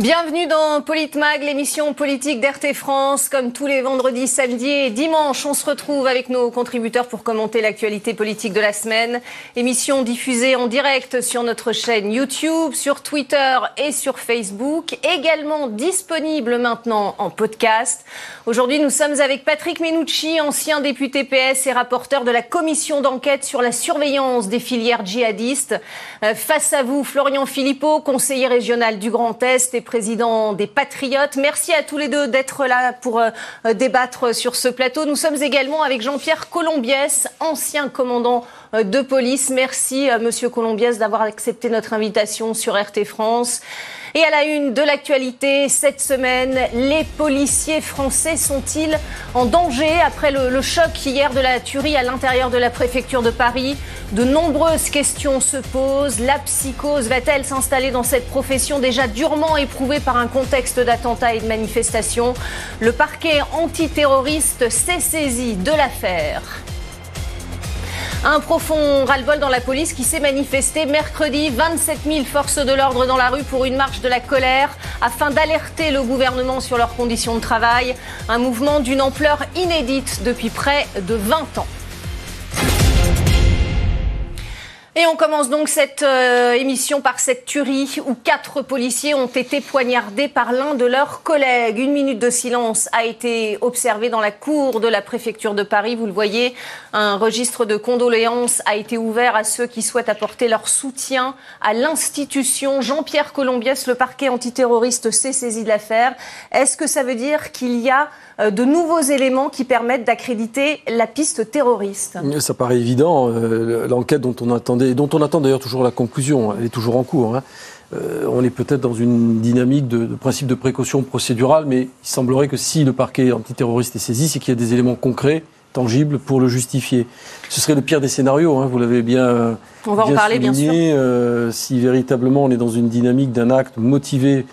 Bienvenue dans Politmag, l'émission politique d'RT France. Comme tous les vendredis, samedis et dimanches, on se retrouve avec nos contributeurs pour commenter l'actualité politique de la semaine. Émission diffusée en direct sur notre chaîne YouTube, sur Twitter et sur Facebook. Également disponible maintenant en podcast. Aujourd'hui, nous sommes avec Patrick Menucci, ancien député PS et rapporteur de la commission d'enquête sur la surveillance des filières djihadistes. Euh, face à vous, Florian Philippot, conseiller régional du Grand Est et président des Patriotes. Merci à tous les deux d'être là pour euh, débattre sur ce plateau. Nous sommes également avec Jean-Pierre Colombiès, ancien commandant euh, de police. Merci, euh, Monsieur Colombiès, d'avoir accepté notre invitation sur RT France. Et à la une de l'actualité cette semaine, les policiers français sont-ils en danger après le, choc hier de la tuerie à l'intérieur de la préfecture de Paris? De nombreuses questions se posent. La psychose va-t-elle s'installer dans cette profession déjà durement éprouvée par un contexte d'attentats et de manifestations? Le parquet antiterroriste s'est saisi de l'affaire. Un profond ras-le-bol dans la police qui s'est manifesté mercredi. 27 000 forces de l'ordre dans la rue pour une marche de la colère afin d'alerter le gouvernement sur leurs conditions de travail. Un mouvement d'une ampleur inédite depuis près de 20 ans. Et on commence donc cette euh, émission par cette tuerie où quatre policiers ont été poignardés par l'un de leurs collègues. Une minute de silence a été observée dans la cour de la préfecture de Paris. Vous le voyez, un registre de condoléances a été ouvert à ceux qui souhaitent apporter leur soutien à l'institution. Jean-Pierre Colombiès, le parquet antiterroriste, s'est saisi de l'affaire. Est-ce que ça veut dire qu'il y a de nouveaux éléments qui permettent d'accréditer la piste terroriste Ça paraît évident. Euh, l'enquête dont on attendait, dont on attend d'ailleurs toujours la conclusion, elle est toujours en cours. Hein. Euh, on est peut-être dans une dynamique de, de, principe de précaution procédurale, mais il semblerait que si le parquet antiterroriste est saisi, c'est qu'il y a des éléments concrets tangibles pour le justifier. Ce serait le pire des scénarios, hein, vous l'avez bien, on va bien en parler, souligné, bien sûr. Euh, si véritablement on est dans une dynamique d'un acte motivé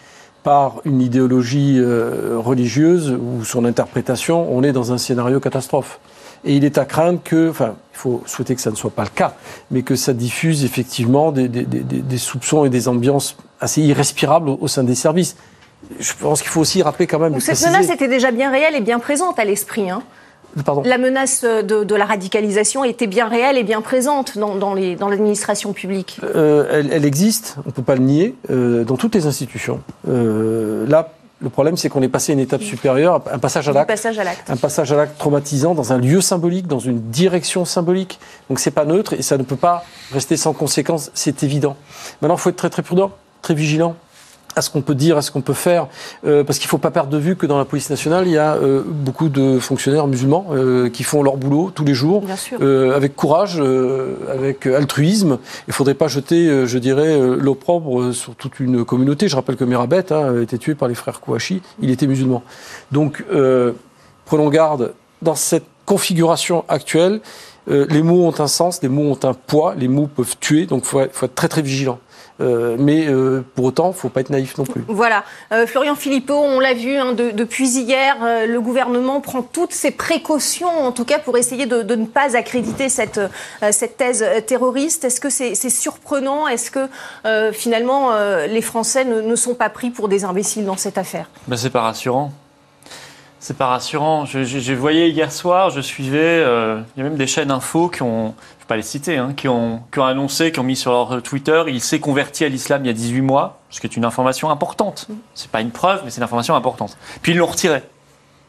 par une idéologie euh, religieuse ou son interprétation, on est dans un scénario catastrophe. Et il est à craindre que, enfin, il faut souhaiter que ça ne soit pas le cas, mais que ça diffuse effectivement des, des, des, des soupçons et des ambiances assez irrespirables au, au sein des services. Je pense qu'il faut aussi rappeler quand même. Donc cette menace était déjà bien réelle et bien présente à l'esprit. Hein Pardon. La menace de, de, la radicalisation était bien réelle et bien présente dans, dans l'administration publique. Euh, elle, elle, existe, on ne peut pas le nier, euh, dans toutes les institutions. Euh, là, le problème, c'est qu'on est passé à une étape supérieure, un passage à l'acte. Passage à l'acte. Un passage à l'acte traumatisant dans un lieu symbolique, dans une direction symbolique. Donc c'est pas neutre et ça ne peut pas rester sans conséquence, c'est évident. Maintenant, il faut être très très prudent, très vigilant à ce qu'on peut dire, à ce qu'on peut faire, euh, parce qu'il ne faut pas perdre de vue que dans la police nationale, il y a euh, beaucoup de fonctionnaires musulmans euh, qui font leur boulot tous les jours, euh, avec courage, euh, avec altruisme. Il ne faudrait pas jeter, euh, je dirais, l'opprobre sur toute une communauté. Je rappelle que Merabet hein, a été tué par les frères Kouachi, il était musulman. Donc, prenons garde, dans cette configuration actuelle, les mots ont un sens, les mots ont un poids, les mots peuvent tuer, donc il faut, faut être très très vigilant. Euh, mais euh, pour autant, il ne faut pas être naïf non plus. Voilà. Euh, Florian Philippot, on l'a vu hein, de, depuis hier, euh, le gouvernement prend toutes ses précautions, en tout cas pour essayer de, de ne pas accréditer cette, euh, cette thèse terroriste. Est-ce que c'est est surprenant? Est-ce que euh, finalement les Français ne, ne, sont pas pris pour des imbéciles dans cette affaire? Ben, C'est pas rassurant. C'est pas rassurant. Je, je, je, voyais hier soir, je suivais, il y a même des chaînes info qui ont, pas les citer, hein, qui, ont, qui ont annoncé, qui ont mis sur leur Twitter, il s'est converti à l'islam il y a 18 mois, ce qui est une information importante. C'est pas une preuve, mais c'est une information importante. Puis ils l'ont retiré.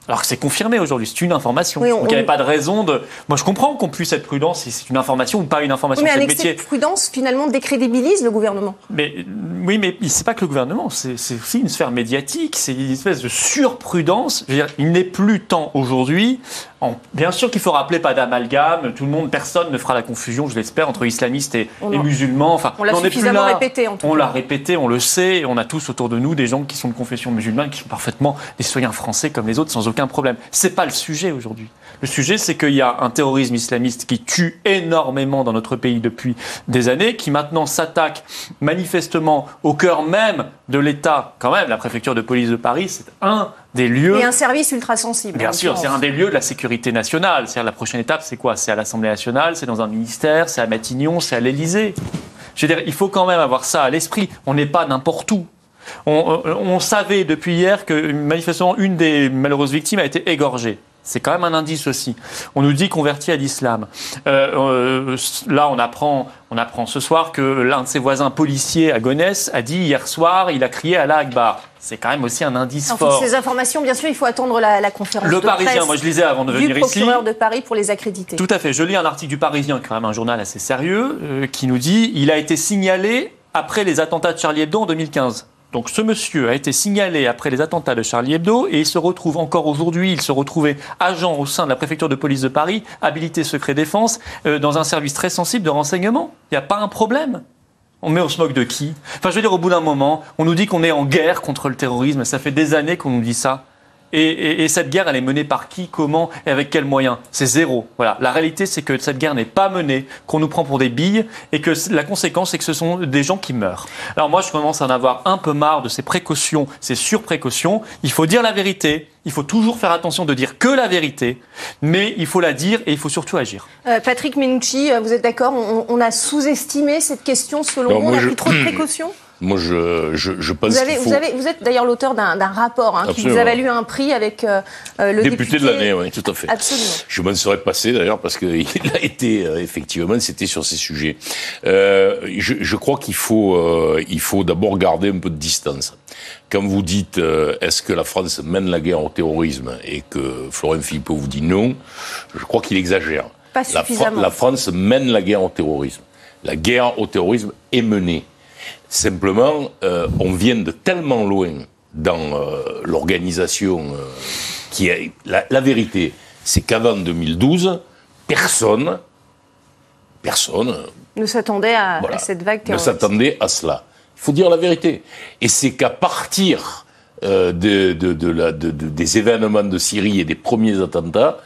Alors que c'est confirmé aujourd'hui, c'est une information. Oui, on, Donc il n'y avait pas de raison de. Moi je comprends qu'on puisse être prudent si c'est une information ou pas une information. Oui, mais un excès métier. de prudence finalement décrédibilise le gouvernement. Mais oui, mais c'est pas que le gouvernement, c'est aussi une sphère médiatique, c'est une espèce de surprudence. Je veux dire, il n'est plus temps aujourd'hui. En... Bien sûr qu'il faut rappeler pas d'amalgame, tout le monde, personne ne fera la confusion, je l'espère, entre islamistes et, on et musulmans. Enfin, on l'a suffisamment répété en tout On l'a répété, on le sait, on a tous autour de nous des gens qui sont de confession musulmane, qui sont parfaitement des citoyens français comme les autres, sans aucun problème. C'est pas le sujet aujourd'hui. Le sujet, c'est qu'il y a un terrorisme islamiste qui tue énormément dans notre pays depuis des années, qui maintenant s'attaque manifestement au cœur même de l'État. Quand même, la préfecture de police de Paris, c'est un des lieux. Et un service ultra sensible. Bien sûr, c'est un des lieux de la sécurité nationale. C'est-à-dire la prochaine étape, c'est quoi? C'est à l'Assemblée nationale, c'est dans un ministère, c'est à Matignon, c'est à l'Élysée. Je veux dire, il faut quand même avoir ça à l'esprit. On n'est pas n'importe où. On, savait depuis hier que manifestement une des malheureuses victimes a été égorgée. C'est quand même un indice aussi. On nous dit converti à l'islam. Euh, euh, là, on apprend, on apprend ce soir que l'un de ses voisins policiers à Gonesse a dit hier soir, il a crié à Akbar. C'est quand même aussi un indice fort. Ces informations, bien sûr, il faut attendre la, conférence le Parisien, moi je lisais avant de venir ici. Le procureur de Paris pour les accréditer. Tout à fait. Je lis un article du Parisien, qui est quand même un journal assez sérieux, euh, qui nous dit il a été signalé après les attentats de Charlie Hebdo en 2015. Donc ce monsieur a été signalé après les attentats de Charlie Hebdo et il se retrouve encore aujourd'hui, il se retrouvait agent au sein de la préfecture de police de Paris, habilité secret défense, euh, dans un service très sensible de renseignement. Il n'y a pas un problème. On met se moque de qui? Enfin, je veux dire, au bout d'un moment, on nous dit qu'on est en guerre contre le terrorisme. Ça fait des années qu'on nous dit ça. Et, cette guerre, elle est menée par qui, comment et avec quels moyens? C'est zéro. Voilà. La réalité, c'est que cette guerre n'est pas menée, qu'on nous prend pour des billes, et que la conséquence, c'est que ce sont des gens qui meurent. Alors moi, je commence à en avoir un peu marre de ces précautions, ces surprécautions. Il faut dire la vérité. Il faut toujours faire attention de dire que la vérité, mais il faut la dire et il faut surtout agir. Euh, Patrick Menucci, euh, vous êtes d'accord? On, a sous-estimé cette question selon vous On a pris trop de précautions? Moi, je, je, je pense vous, avez, faut... vous, avez, vous êtes d'ailleurs l'auteur d'un rapport hein, qui vous a valu un prix avec euh, euh, le député, député de l'année, oui, tout à fait. Absolument. Je m'en serais passé d'ailleurs parce qu'il a été euh, effectivement, c'était sur ces sujets. Euh, je, je, crois qu'il faut, euh, il faut d'abord garder un peu de distance. Quand vous dites est-ce que la France mène la guerre au terrorisme et que Florent Philippot vous dit non, je crois qu'il exagère. Pas suffisamment. La, la France mène la guerre au terrorisme. La guerre au terrorisme est menée. Simplement, euh, on vient de tellement loin dans euh, l'organisation euh, qui est la, vérité, c'est qu'avant 2012, personne, personne ne s'attendait à, cette vague terroriste. Ne s'attendait à cela. Il faut dire la vérité. Et c'est qu'à partir de, des événements de Syrie et des premiers attentats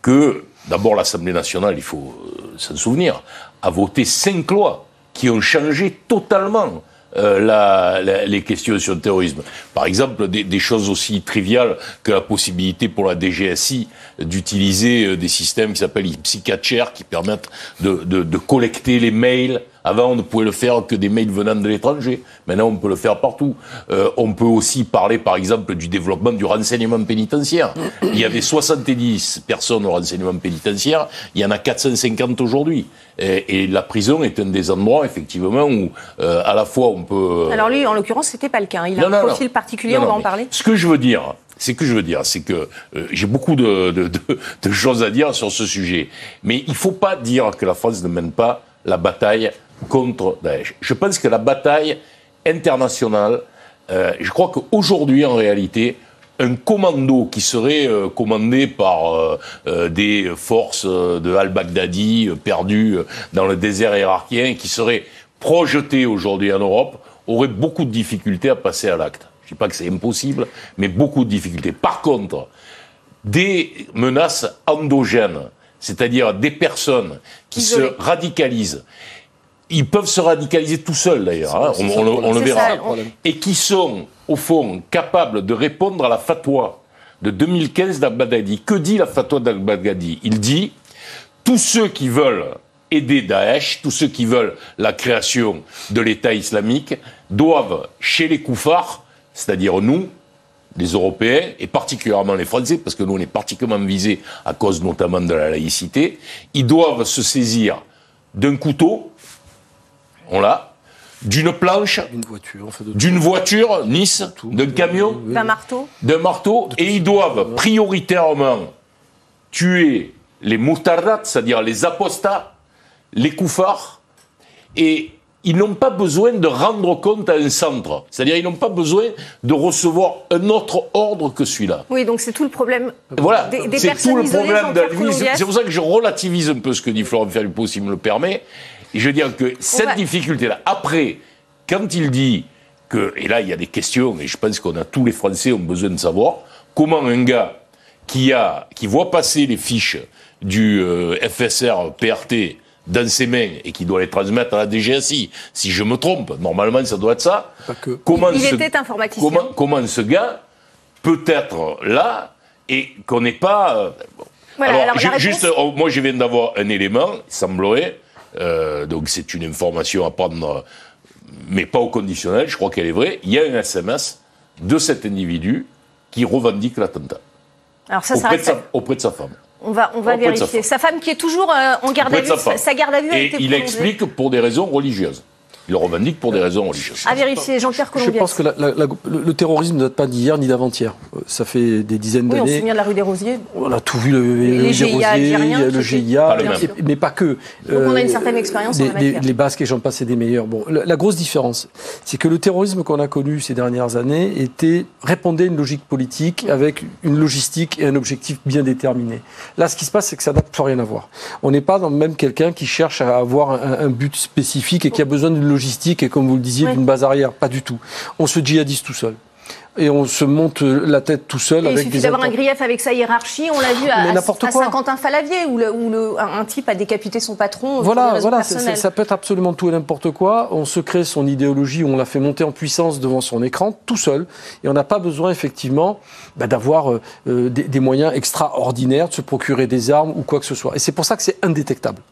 que d'abord l'Assemblée nationale, il faut s'en souvenir, a voté cinq lois qui ont changé totalement euh, la, les questions sur le terrorisme. Par exemple, des, des, choses aussi triviales que la possibilité pour la DGSI d'utiliser euh, des systèmes qui s'appellent Psycatcher, qui permettent de, de, de collecter les mails avant, on ne pouvait le faire que des mails venant de l'étranger. Maintenant, on peut le faire partout. Euh, on peut aussi parler, par exemple, du développement du renseignement pénitentiaire. Il y avait 70 personnes au renseignement pénitentiaire. Il y en a 450 aujourd'hui. Et, et, la prison est un des endroits, effectivement, où euh, à la fois on peut... Euh, Alors lui, en l'occurrence, c'était pas le cas. Il a un profil particulier, on va en parler. Ce que je veux dire, c'est que je veux dire, c'est que euh, j'ai beaucoup de, de, de, de, choses à dire sur ce sujet. Mais il ne faut pas dire que la France ne mène pas la bataille contre Daesh. Je pense que la bataille internationale, euh, je crois qu'aujourd'hui, en réalité, un commando qui serait euh, commandé par euh, euh, des forces de al-Baghdadi perdues dans le désert irakien, qui serait projeté aujourd'hui en Europe, aurait beaucoup de difficultés à passer à l'acte. Je ne dis pas que c'est impossible, mais beaucoup de difficultés. Par contre, des menaces endogènes, c'est-à-dire des personnes qui se radicalisent ils peuvent se radicaliser tout seuls d'ailleurs, hein. on, le verra, et qui sont au fond capables de répondre à la fatwa de 2015 d'Al-Baghdadi. Que dit la fatwa d'Al-Baghdadi? Il dit tous ceux qui veulent aider Daesh, tous ceux qui veulent la création de l'État islamique, doivent chez les koufars, c'est-à-dire nous, les Européens, et particulièrement les Français, parce que nous on est particulièrement visés à cause notamment de la laïcité, ils doivent se saisir d'un couteau, on l'a, d'une planche, d'une voiture, Nice, d'un camion, d'un marteau, d'un marteau, et ils doivent prioritairement tuer les moutardat, c'est-à-dire les apostats, les koufars, et ils n'ont pas besoin de rendre compte à un centre. C'est-à-dire ils n'ont pas besoin de recevoir un autre ordre que celui-là. Oui, donc c'est tout le problème. Voilà, c'est tout le problème C'est pour ça que je relativise un peu ce que dit Florent Ferlupo, s'il me le permet. Et je veux dire que cette difficulté-là, après, quand il dit que, et là il y a des questions, et je pense qu'on a tous les Français ont besoin de savoir, comment un gars qui a, qui voit passer les fiches du euh, FSR PRT dans ses mains et qui doit les transmettre à la DGSI, si je me trompe, normalement ça doit être ça. Comment il était informaticien. Comment, comment, ce gars peut être là et qu'on n'est pas. Euh, alors, juste, oh, moi je viens d'avoir un élément, il semblerait, euh, donc c'est une information à prendre mais pas au conditionnel, je crois qu'elle est vraie, il y a un SMS de cet individu qui revendique l'attentat. Alors ça, ça Auprès, de reste- sa- auprès de sa femme. On va, on va de sa vérifier. femme. Sa femme qui est toujours euh, en garde à vue, de sa garde à vue a Et été il explique pour des raisons religieuses. Il le revendique pour des raisons religieuses. À vérifier, Jean-Pierre Je Colombier. pense que la- la- la- le, terrorisme ne date pas d'hier ni d'avant-hier. Euh, Ça fait des dizaines Oui, on se d'années. souvient de la rue des Rosiers. On a tout vu, le, Les le GIA qui GIA, Pas le et- mais pas que. Donc on a une Euh, certaine expérience en les, la matière. les- les Basques et j'en passe, c'est des meilleurs. Bon, la, la grosse différence, c'est que le terrorisme qu'on a connu ces dernières années était répondait à une logique politique avec une logistique et un objectif bien déterminé. Là, ce qui se passe, c'est que ça n'a plus rien à voir. On n'est pas dans même quelqu'un qui cherche à avoir un, un but spécifique et qui a besoin d'une logistique et, comme vous le disiez, Ouais. d'une base arrière. Pas du tout. On se djihadise tout seul. Et on se monte la tête tout seul Et il avec suffit des d'avoir un grief avec sa hiérarchie. On l'a vu à, à. Saint-Quentin-Falavier, où, le, où le- un, type a décapité son patron Voilà, voilà, ça peut être absolument tout et n'importe quoi. On se crée son idéologie, on la fait monter en puissance devant son écran, tout seul. Et on n'a pas besoin, effectivement, bah, d'avoir euh, euh, des, des moyens extraordinaires, de se procurer des armes ou quoi que ce soit. Et c'est pour ça que c'est indétectable.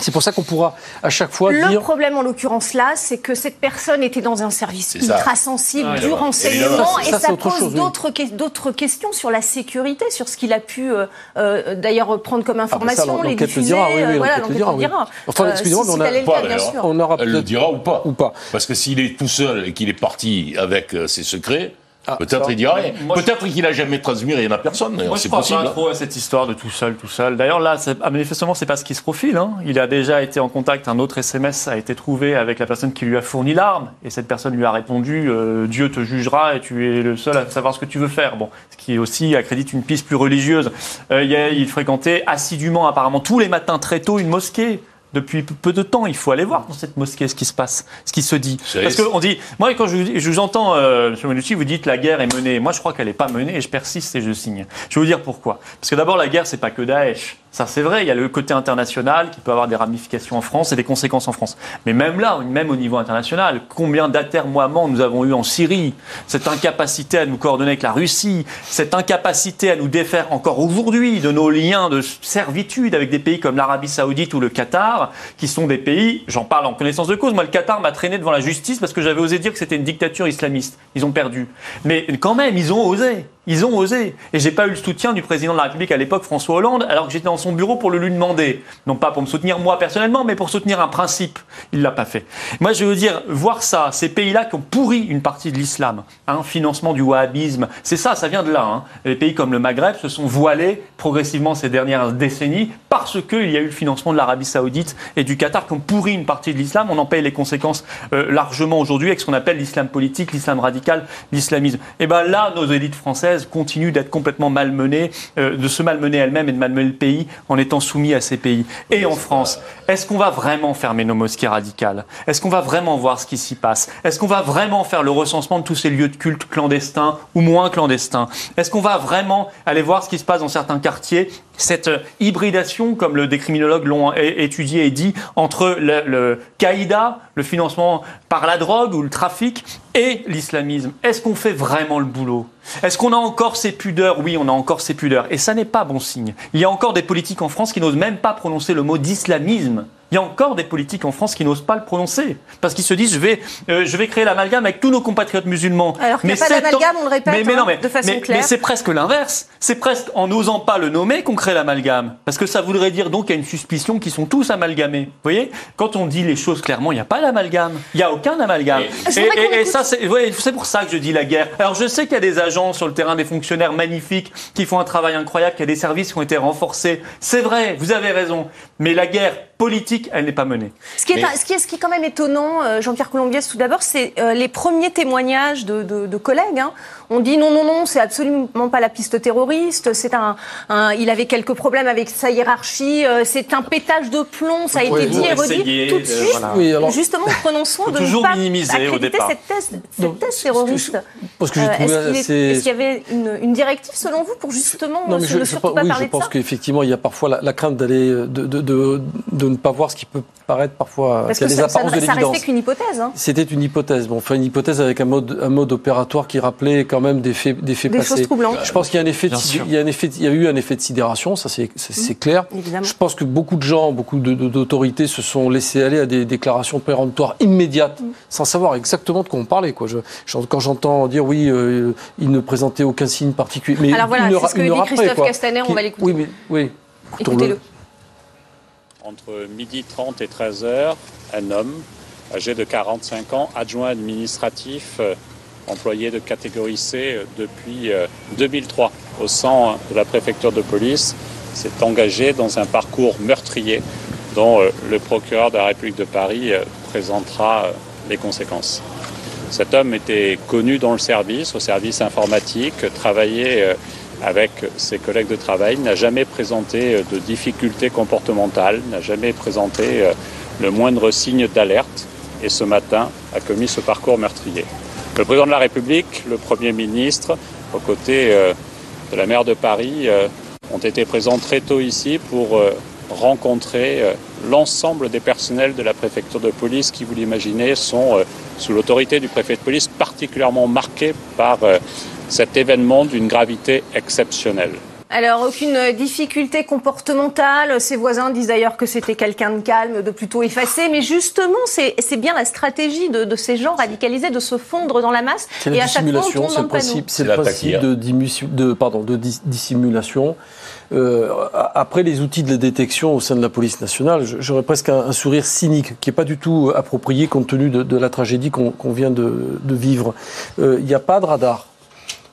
C'est pour ça qu'on pourra à chaque fois Le dire. problème en l'occurrence là, c'est que cette personne était dans un service ça. ultra sensible, Ah, du renseignement, et Ça, pose oui. d'autres que- d'autres questions sur la sécurité, sur ce qu'il a pu euh, euh, d'ailleurs prendre comme Ah, bah, ça, information, les le diffuser. dira, oui, oui, euh, voilà, l'enquête le dira, oui. dira. Enfin, Euh, excusez-moi, si mais on c'est a- allé le Pas, cas, bien d'ailleurs. sûr. On aura Elle le dira ou pas ou pas. Parce que s'il est tout seul et qu'il est parti avec euh, ses secrets, Ah, peut-être il rien. Moi, je- Peut-être qu'il a jamais transmis rien à personne. Moi, je crois possible. pas hein. trop à cette histoire de tout seul, tout seul. D'ailleurs, là, ah, manifestement, c'est pas ce qui se profile. hein. Il a déjà été en contact. Un autre SMS a été trouvé avec la personne qui lui a fourni l'arme, et cette personne lui a répondu euh, Dieu te jugera et tu es le seul à savoir ce que tu veux faire. Bon, ce qui aussi accrédite une piste plus religieuse. Euh, il fréquentait assidûment, apparemment, tous les matins très tôt, une mosquée. Depuis peu- de temps, il faut aller voir dans cette mosquée ce qui se passe, ce qui se dit. Parce qu'on dit, moi quand je, vous- je vous entends, euh, M. Menucci, vous dites la guerre est menée. Moi je crois qu'elle n'est pas menée et je persiste et je signe. Je vais vous dire pourquoi. Parce que d'abord la guerre c'est pas que Daesh. Ça c'est vrai, il y a le côté international qui peut avoir des ramifications en France et des conséquences en France. Mais même là, même au niveau international, combien d'atermoiements nous avons eu en Syrie? Cette incapacité à nous coordonner avec la Russie, cette incapacité à nous défaire encore aujourd'hui de nos liens de servitude avec des pays comme l'Arabie Saoudite ou le Qatar, qui sont des pays, j'en parle en connaissance de cause, moi le Qatar m'a traîné devant la justice parce que j'avais osé dire que c'était une dictature islamiste. Ils ont perdu. Mais quand même, ils ont osé. Ils ont osé. Et j'ai pas eu le soutien du président de la République à l'époque, François Hollande, alors que j'étais dans son bureau pour le lui demander. Non pas pour me soutenir moi personnellement, mais pour soutenir un principe. Il l'a pas fait. Moi, je veux dire, voir ça, ces pays-là qui ont pourri une partie de l'islam, un financement du wahhabisme, c'est ça, ça vient de là. hein. Les pays comme le Maghreb se sont voilés progressivement ces dernières décennies parce qu'il y a eu le financement de l'Arabie Saoudite et du Qatar qui ont pourri une partie de l'islam. On en paye les conséquences euh, largement aujourd'hui avec ce qu'on appelle l'islam politique, l'islam radical, l'islamisme. Et ben là, nos élites françaises continuent d'être complètement malmenées, euh, de se malmener elles-mêmes et de malmener le pays en étant soumis à ces pays. Et en France, est-ce qu'on va vraiment fermer nos mosquées radicales Est-ce qu'on va vraiment voir ce qui s'y passe? Est-ce qu'on va vraiment faire le recensement de tous ces lieux de culte clandestins ou moins clandestins? Est-ce qu'on va vraiment aller voir ce qui se passe dans certains quartiers? Cette euh, hybridation, comme le, des criminologues l'ont é- étudié et dit, entre le, le Qaïda, le financement par la drogue ou le trafic, et l'islamisme. Est-ce qu'on fait vraiment le boulot? Est-ce qu'on a encore ces pudeurs? Oui, on a encore ces pudeurs. Et ça n'est pas bon signe. Il y a encore des politiques en France qui n'osent même pas prononcer le mot d'islamisme. Il y a encore des politiques en France qui n'osent pas le prononcer. Parce qu'ils se disent, je vais, euh, je vais créer l'amalgame avec tous nos compatriotes musulmans. Alors qu'il n'y a pas d'amalgame, on le répète, mais, mais hein, non, mais, de façon mais- claire. mais c'est presque l'inverse. C'est presque en n'osant pas le nommer qu'on crée l'amalgame. Parce que ça voudrait dire donc qu'il y a une suspicion qu'ils sont tous amalgamés. Vous voyez? Quand on dit les choses clairement, il n'y a pas d'amalgame. Il n'y a aucun amalgame. Et, et- et ça, c'est ouais, c'est pour ça que je dis la guerre. Alors je sais qu'il y a des agents sur le terrain, des fonctionnaires magnifiques qui font un travail incroyable, qu'il y a des services qui ont été renforcés. C'est vrai, vous avez raison. Mais la guerre politique, elle n'est pas menée. Ce qui, est, Mais- ce, qui est, ce qui est quand même étonnant, euh, Jean-Pierre Colombiès, tout d'abord, c'est euh, les premiers témoignages de, de- de collègues. hein. On dit non, non, non, c'est absolument pas la piste terroriste. C'est un, un- il avait quelques problèmes avec sa hiérarchie. euh, c'est un pétage de plomb. Ça a été dit et redit tout de de- suite. voilà. Oui, alors- Justement, prenons soin de ne toujours pas minimiser au départ. cette thèse, cette terroriste. Parce que j'ai Euh, Est-ce qu'il est- y avait une, une directive selon vous pour justement Non, euh, mais je, ne je pense- pas oui, parler je de pense qu'effectivement, il y a parfois la, la crainte d'aller, de, de, de, de ne pas voir ce qui peut paraître parfois, Parce qu'il y que a des ça, ça, apparences de ça l'évidence. restait qu'une hypothèse. Hein. C'était une hypothèse. Bon, enfin, une hypothèse avec un mode, un mode opératoire qui rappelait quand même des faits, des faits Des passés. choses troublantes. Je pense qu'il y a un effet, de, Bien sidé- sûr. il y a un effet, il y a eu un effet de sidération, ça c'est, c'est clair. Évidemment. Je pense que beaucoup de gens, beaucoup de- de- d'autorités se sont laissés aller à des déclarations péremptoires immédiates, Mm. sans savoir exactement de quoi on parlait. Quoi. Je, je- quand j'entends dire oui, euh, il ne présentait aucun signe particulier. Mais Alors voilà, une c'est heure- ce que une dit après, Christophe. Castaner, on Qui- va l'écouter. Oui, mais, oui. Écoutez-le. Entre midi 30 et 13 heures, un homme âgé de 45 ans, adjoint administratif, euh, employé de catégorie C euh, depuis euh, 2003 au sein de la préfecture de police, s'est engagé dans un parcours meurtrier dont euh, le procureur de la République de Paris euh, présentera euh, les conséquences. Cet homme était connu dans le service, au service informatique, travaillait euh, avec ses collègues de travail, n'a jamais présenté euh, de difficultés comportementales, n'a jamais présenté euh, le moindre signe d'alerte et ce matin a commis ce parcours meurtrier. Le président de la République, le Premier ministre, aux côtés euh, de la maire de Paris, euh, ont été présents très tôt ici pour euh, rencontrer l'ensemble des personnels de la préfecture de police qui, vous l'imaginez, sont sous l'autorité du préfet de police particulièrement marqués par cet événement d'une gravité exceptionnelle. Alors, aucune euh, difficulté comportementale. Ses voisins disent d'ailleurs que c'était quelqu'un de calme, de plutôt effacé. Mais justement, c'est c'est bien la stratégie de, de ces gens radicalisés de se fondre dans la masse. C'est Et la à chaque fois, on dissimulation, tombe c'est le principe, c'est le la principe de, de, pardon, de dis- dissimulation. Euh, a- après les outils de détection au sein de la police nationale, j'aurais presque un, un sourire cynique qui n'est pas du tout approprié compte tenu de, de la tragédie qu'on vient de, de vivre. Euh, Il n'y a pas de radar.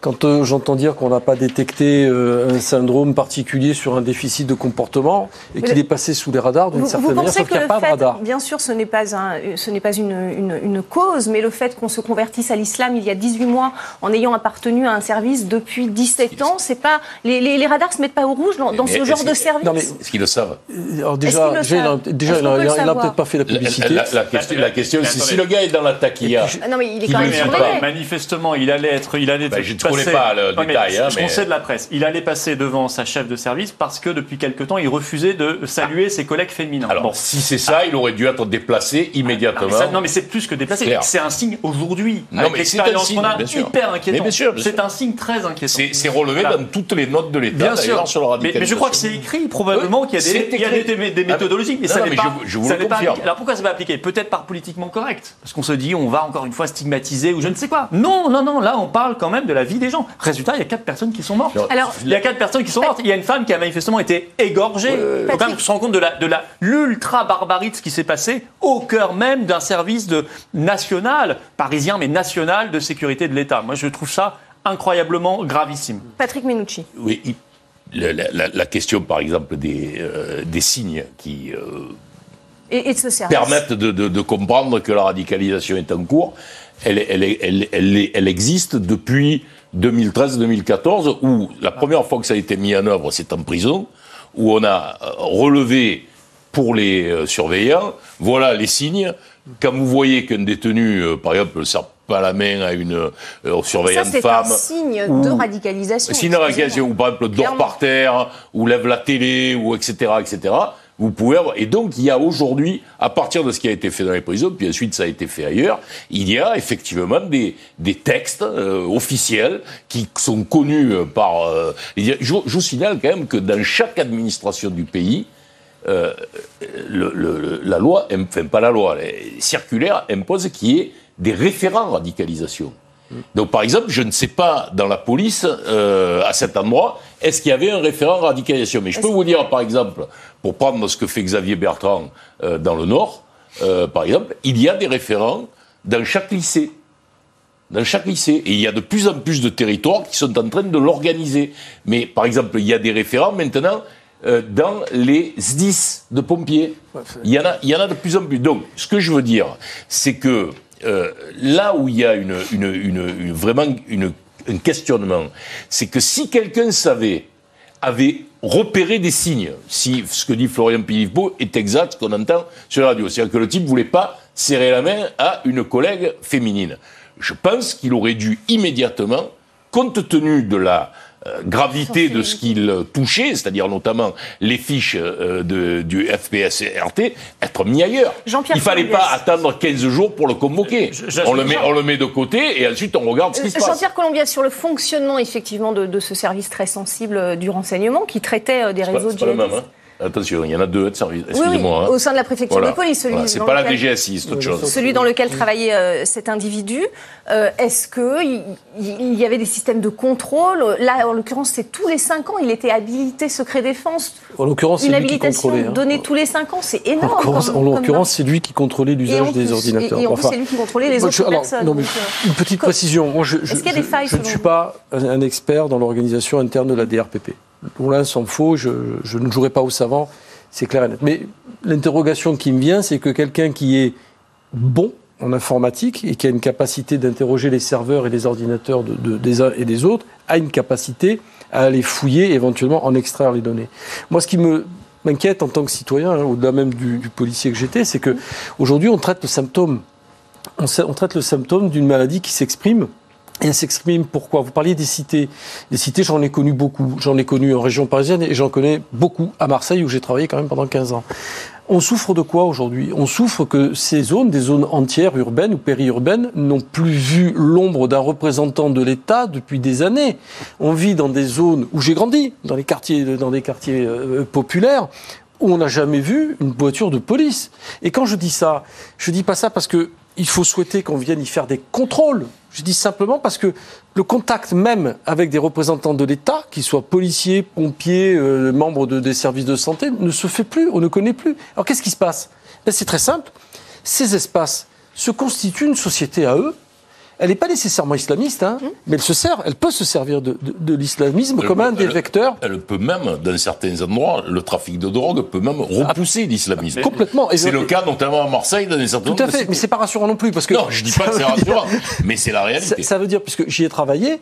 Quand euh, j'entends dire qu'on n'a pas détecté euh, un syndrome particulier sur un déficit de comportement et qu'il est passé sous les radars d'une Vous, certaine vous manière, pensez sauf que qu'il n'y le a pas de fait, radar. bien sûr, ce n'est pas, un, ce n'est pas une, une- une cause, mais le fait qu'on se convertisse à l'islam il y a 18 mois en ayant appartenu à un service depuis 17 ans, c'est pas les, les, les radars se mettent pas au rouge dans, ce genre de service. Non, mais- Est-ce qu'ils le savent? Alors Est-ce déjà, qu'ils le déjà, il a, savent? déjà, Est-ce il a- qu'on peut le il a- il a savoir? peut-être pas fait la publicité. la- la question, la question c'est si le gars est dans la taquilla, Ah non, mais il est quand même manifestement, il allait être, il allait Bah, être passé- pas le Non, mais détail, hein, je mais- conseille de la presse. Il allait passer devant sa chef de service parce que depuis quelque temps, il refusait de saluer ses collègues féminins. alors Bon. si c'est ça, il aurait dû être déplacé Non, immédiatement. mais ça- non, mais c'est plus que déplacé. C'est un signe aujourd'hui. Non, Avec mais c'est l'expérience un signe, qu'on a, hyper inquiétant. Mais C'est un signe très inquiétant. C'est relevé dans toutes les notes de l'État, Bien sûr, sur le mais, mais je crois que c'est écrit probablement Oui, qu'il y a des, il y a écrit. des, des Ah, méthodologies, mais non, ça non, n'est mais pas. je- je vous ça le n'est pas confirme. appliqué. Alors pourquoi c'est pas appliqué Peut-être par politiquement correct, parce qu'on se dit on va encore une fois stigmatiser ou je ne sais quoi. Non, non, non. Là, on parle quand même de la vie des gens. Résultat, il y a quatre personnes qui sont mortes. Alors, Il y a quatre personnes qui sont mortes. Il y a une femme qui a manifestement été égorgée. Il faut quand même se rendre compte de la de la l'ultra barbarie de ce qui s'est passé au cœur même d'un service de national parisien mais national de sécurité de l'État. Moi, je trouve ça incroyablement gravissime. Patrick Menucci. Oui, la question, par exemple, des, euh, des signes qui euh, Et, et de permettent de, de- de comprendre que la radicalisation est en cours, elle, existe depuis 2013-2014, où la première fois que ça a été mis en œuvre, c'est en prison, où on a euh, relevé pour les euh, surveillants, voilà les signes. Quand vous voyez qu'un détenu, euh, par exemple, ne serre pas la main à une euh, Ça, surveillante c'est femme, un signe ou- de radicalisation. La excusez-moi. question, ou par exemple, dort par terre, ou lève la télé, ou etc., etc., vous pouvez avoir. Et donc, il y a aujourd'hui, à partir de ce qui a été fait dans les prisons, puis ensuite ça a été fait ailleurs, il y a effectivement des, des textes euh, officiels qui sont connus euh, par. euh, je, vous signale quand même que dans chaque administration du pays, euh, le- le- la loi, enfin pas la loi, les circulaires imposent qu'il y ait des référents radicalisation. Donc, par exemple, je ne sais pas dans la police, euh, à cet endroit, est-ce qu'il y avait un référent radicalisation? Mais je peux vous dire, par exemple, pour prendre ce que fait Xavier Bertrand euh, dans le Nord, euh, par exemple, il y a des référents dans chaque lycée. Dans chaque lycée. Et il y a de plus en plus de territoires qui sont en train de l'organiser. Mais, par exemple, il y a des référents maintenant dans les SDIS de pompiers. Il y, en a, il y en a de plus en plus. Donc, ce que je veux dire, c'est que euh, là où il y a une, une, vraiment un questionnement, c'est que si quelqu'un savait, avait repéré des signes, si ce que dit Florian Philippot est exact, ce qu'on entend sur la radio, c'est-à-dire que le type voulait pas serrer la main à une collègue féminine. je pense qu'il aurait dû immédiatement, compte tenu de la gravité de ce qu'il touchait, c'est-à-dire notamment les fiches euh, de, du FPS-RT, être mis ailleurs. Il fallait pas attendre 15 jours pour le convoquer. on, le met, on le met de côté et ensuite on regarde ce qui se passe. Jean-Pierre Colombier, sur le fonctionnement effectivement de, de, ce service très sensible du renseignement qui traitait des réseaux de hein. Attention, il y en a deux de service. Excusez-moi. Oui, oui, au sein de la préfecture de police. Celui c'est pas la DGSI, c'est autre chose. Celui dans lequel travaillait euh, cet individu. Euh, est-ce qu'il il y avait des systèmes de contrôle? Là, en l'occurrence, c'est tous les cinq ans. Il était habilité secret défense. En l'occurrence, une habilitation hein. donnée tous les cinq ans, c'est énorme. En l'occurrence, c'est lui qui contrôlait l'usage des ordinateurs. Et, en plus, c'est lui qui contrôlait les autres personnes. Non, mais euh, une petite précision. Est-ce qu'il y a des failles Je ne suis pas un expert dans l'organisation interne de la DRPP. Pour l'un s'en faut, je, ne jouerai pas au savant c'est clair et net. Mais l'interrogation qui me vient, c'est que quelqu'un qui est bon en informatique et qui a une capacité d'interroger les serveurs et les ordinateurs de, des uns et des autres, a une capacité à aller fouiller et éventuellement en extraire les données. Moi, ce qui me m'inquiète en tant que citoyen, hein, au-delà même du, policier que j'étais, c'est que aujourd'hui on traite le symptôme. on traite le symptôme d'une maladie qui s'exprime et elle s'exprime pourquoi? Vous parliez des cités. Les cités, j'en ai connu beaucoup. J'en ai connu en région parisienne et j'en connais beaucoup à Marseille où j'ai travaillé quand même pendant 15 ans. On souffre de quoi aujourd'hui? On souffre que ces zones, des zones entières urbaines ou périurbaines, n'ont plus vu l'ombre d'un représentant de l'État depuis des années. On vit dans des zones où j'ai grandi, dans les quartiers, dans des quartiers euh, populaires, où on n'a jamais vu une voiture de police. Et quand je dis ça, je dis pas ça parce que il faut souhaiter qu'on vienne y faire des contrôles. Je dis simplement parce que le contact même avec des représentants de l'État, qu'ils soient policiers, pompiers, euh, membres de, des services de santé, ne se fait plus, on ne connaît plus. Alors qu'est-ce qui se passe? Ben, C'est très simple. Ces espaces se constituent une société à eux, elle n'est pas nécessairement islamiste, hein, mmh. mais elle se sert, elle peut se servir de, l'islamisme comme un des vecteurs. Elle peut même, dans certains endroits, le trafic de drogue peut même repousser l'islamisme. Complètement. C'est le cas notamment à Marseille, dans certains Tout à fait, mais c'est pas rassurant non plus parce que. Non, je dis pas que c'est rassurant, mais c'est la réalité. Ça, veut dire, puisque j'y ai travaillé,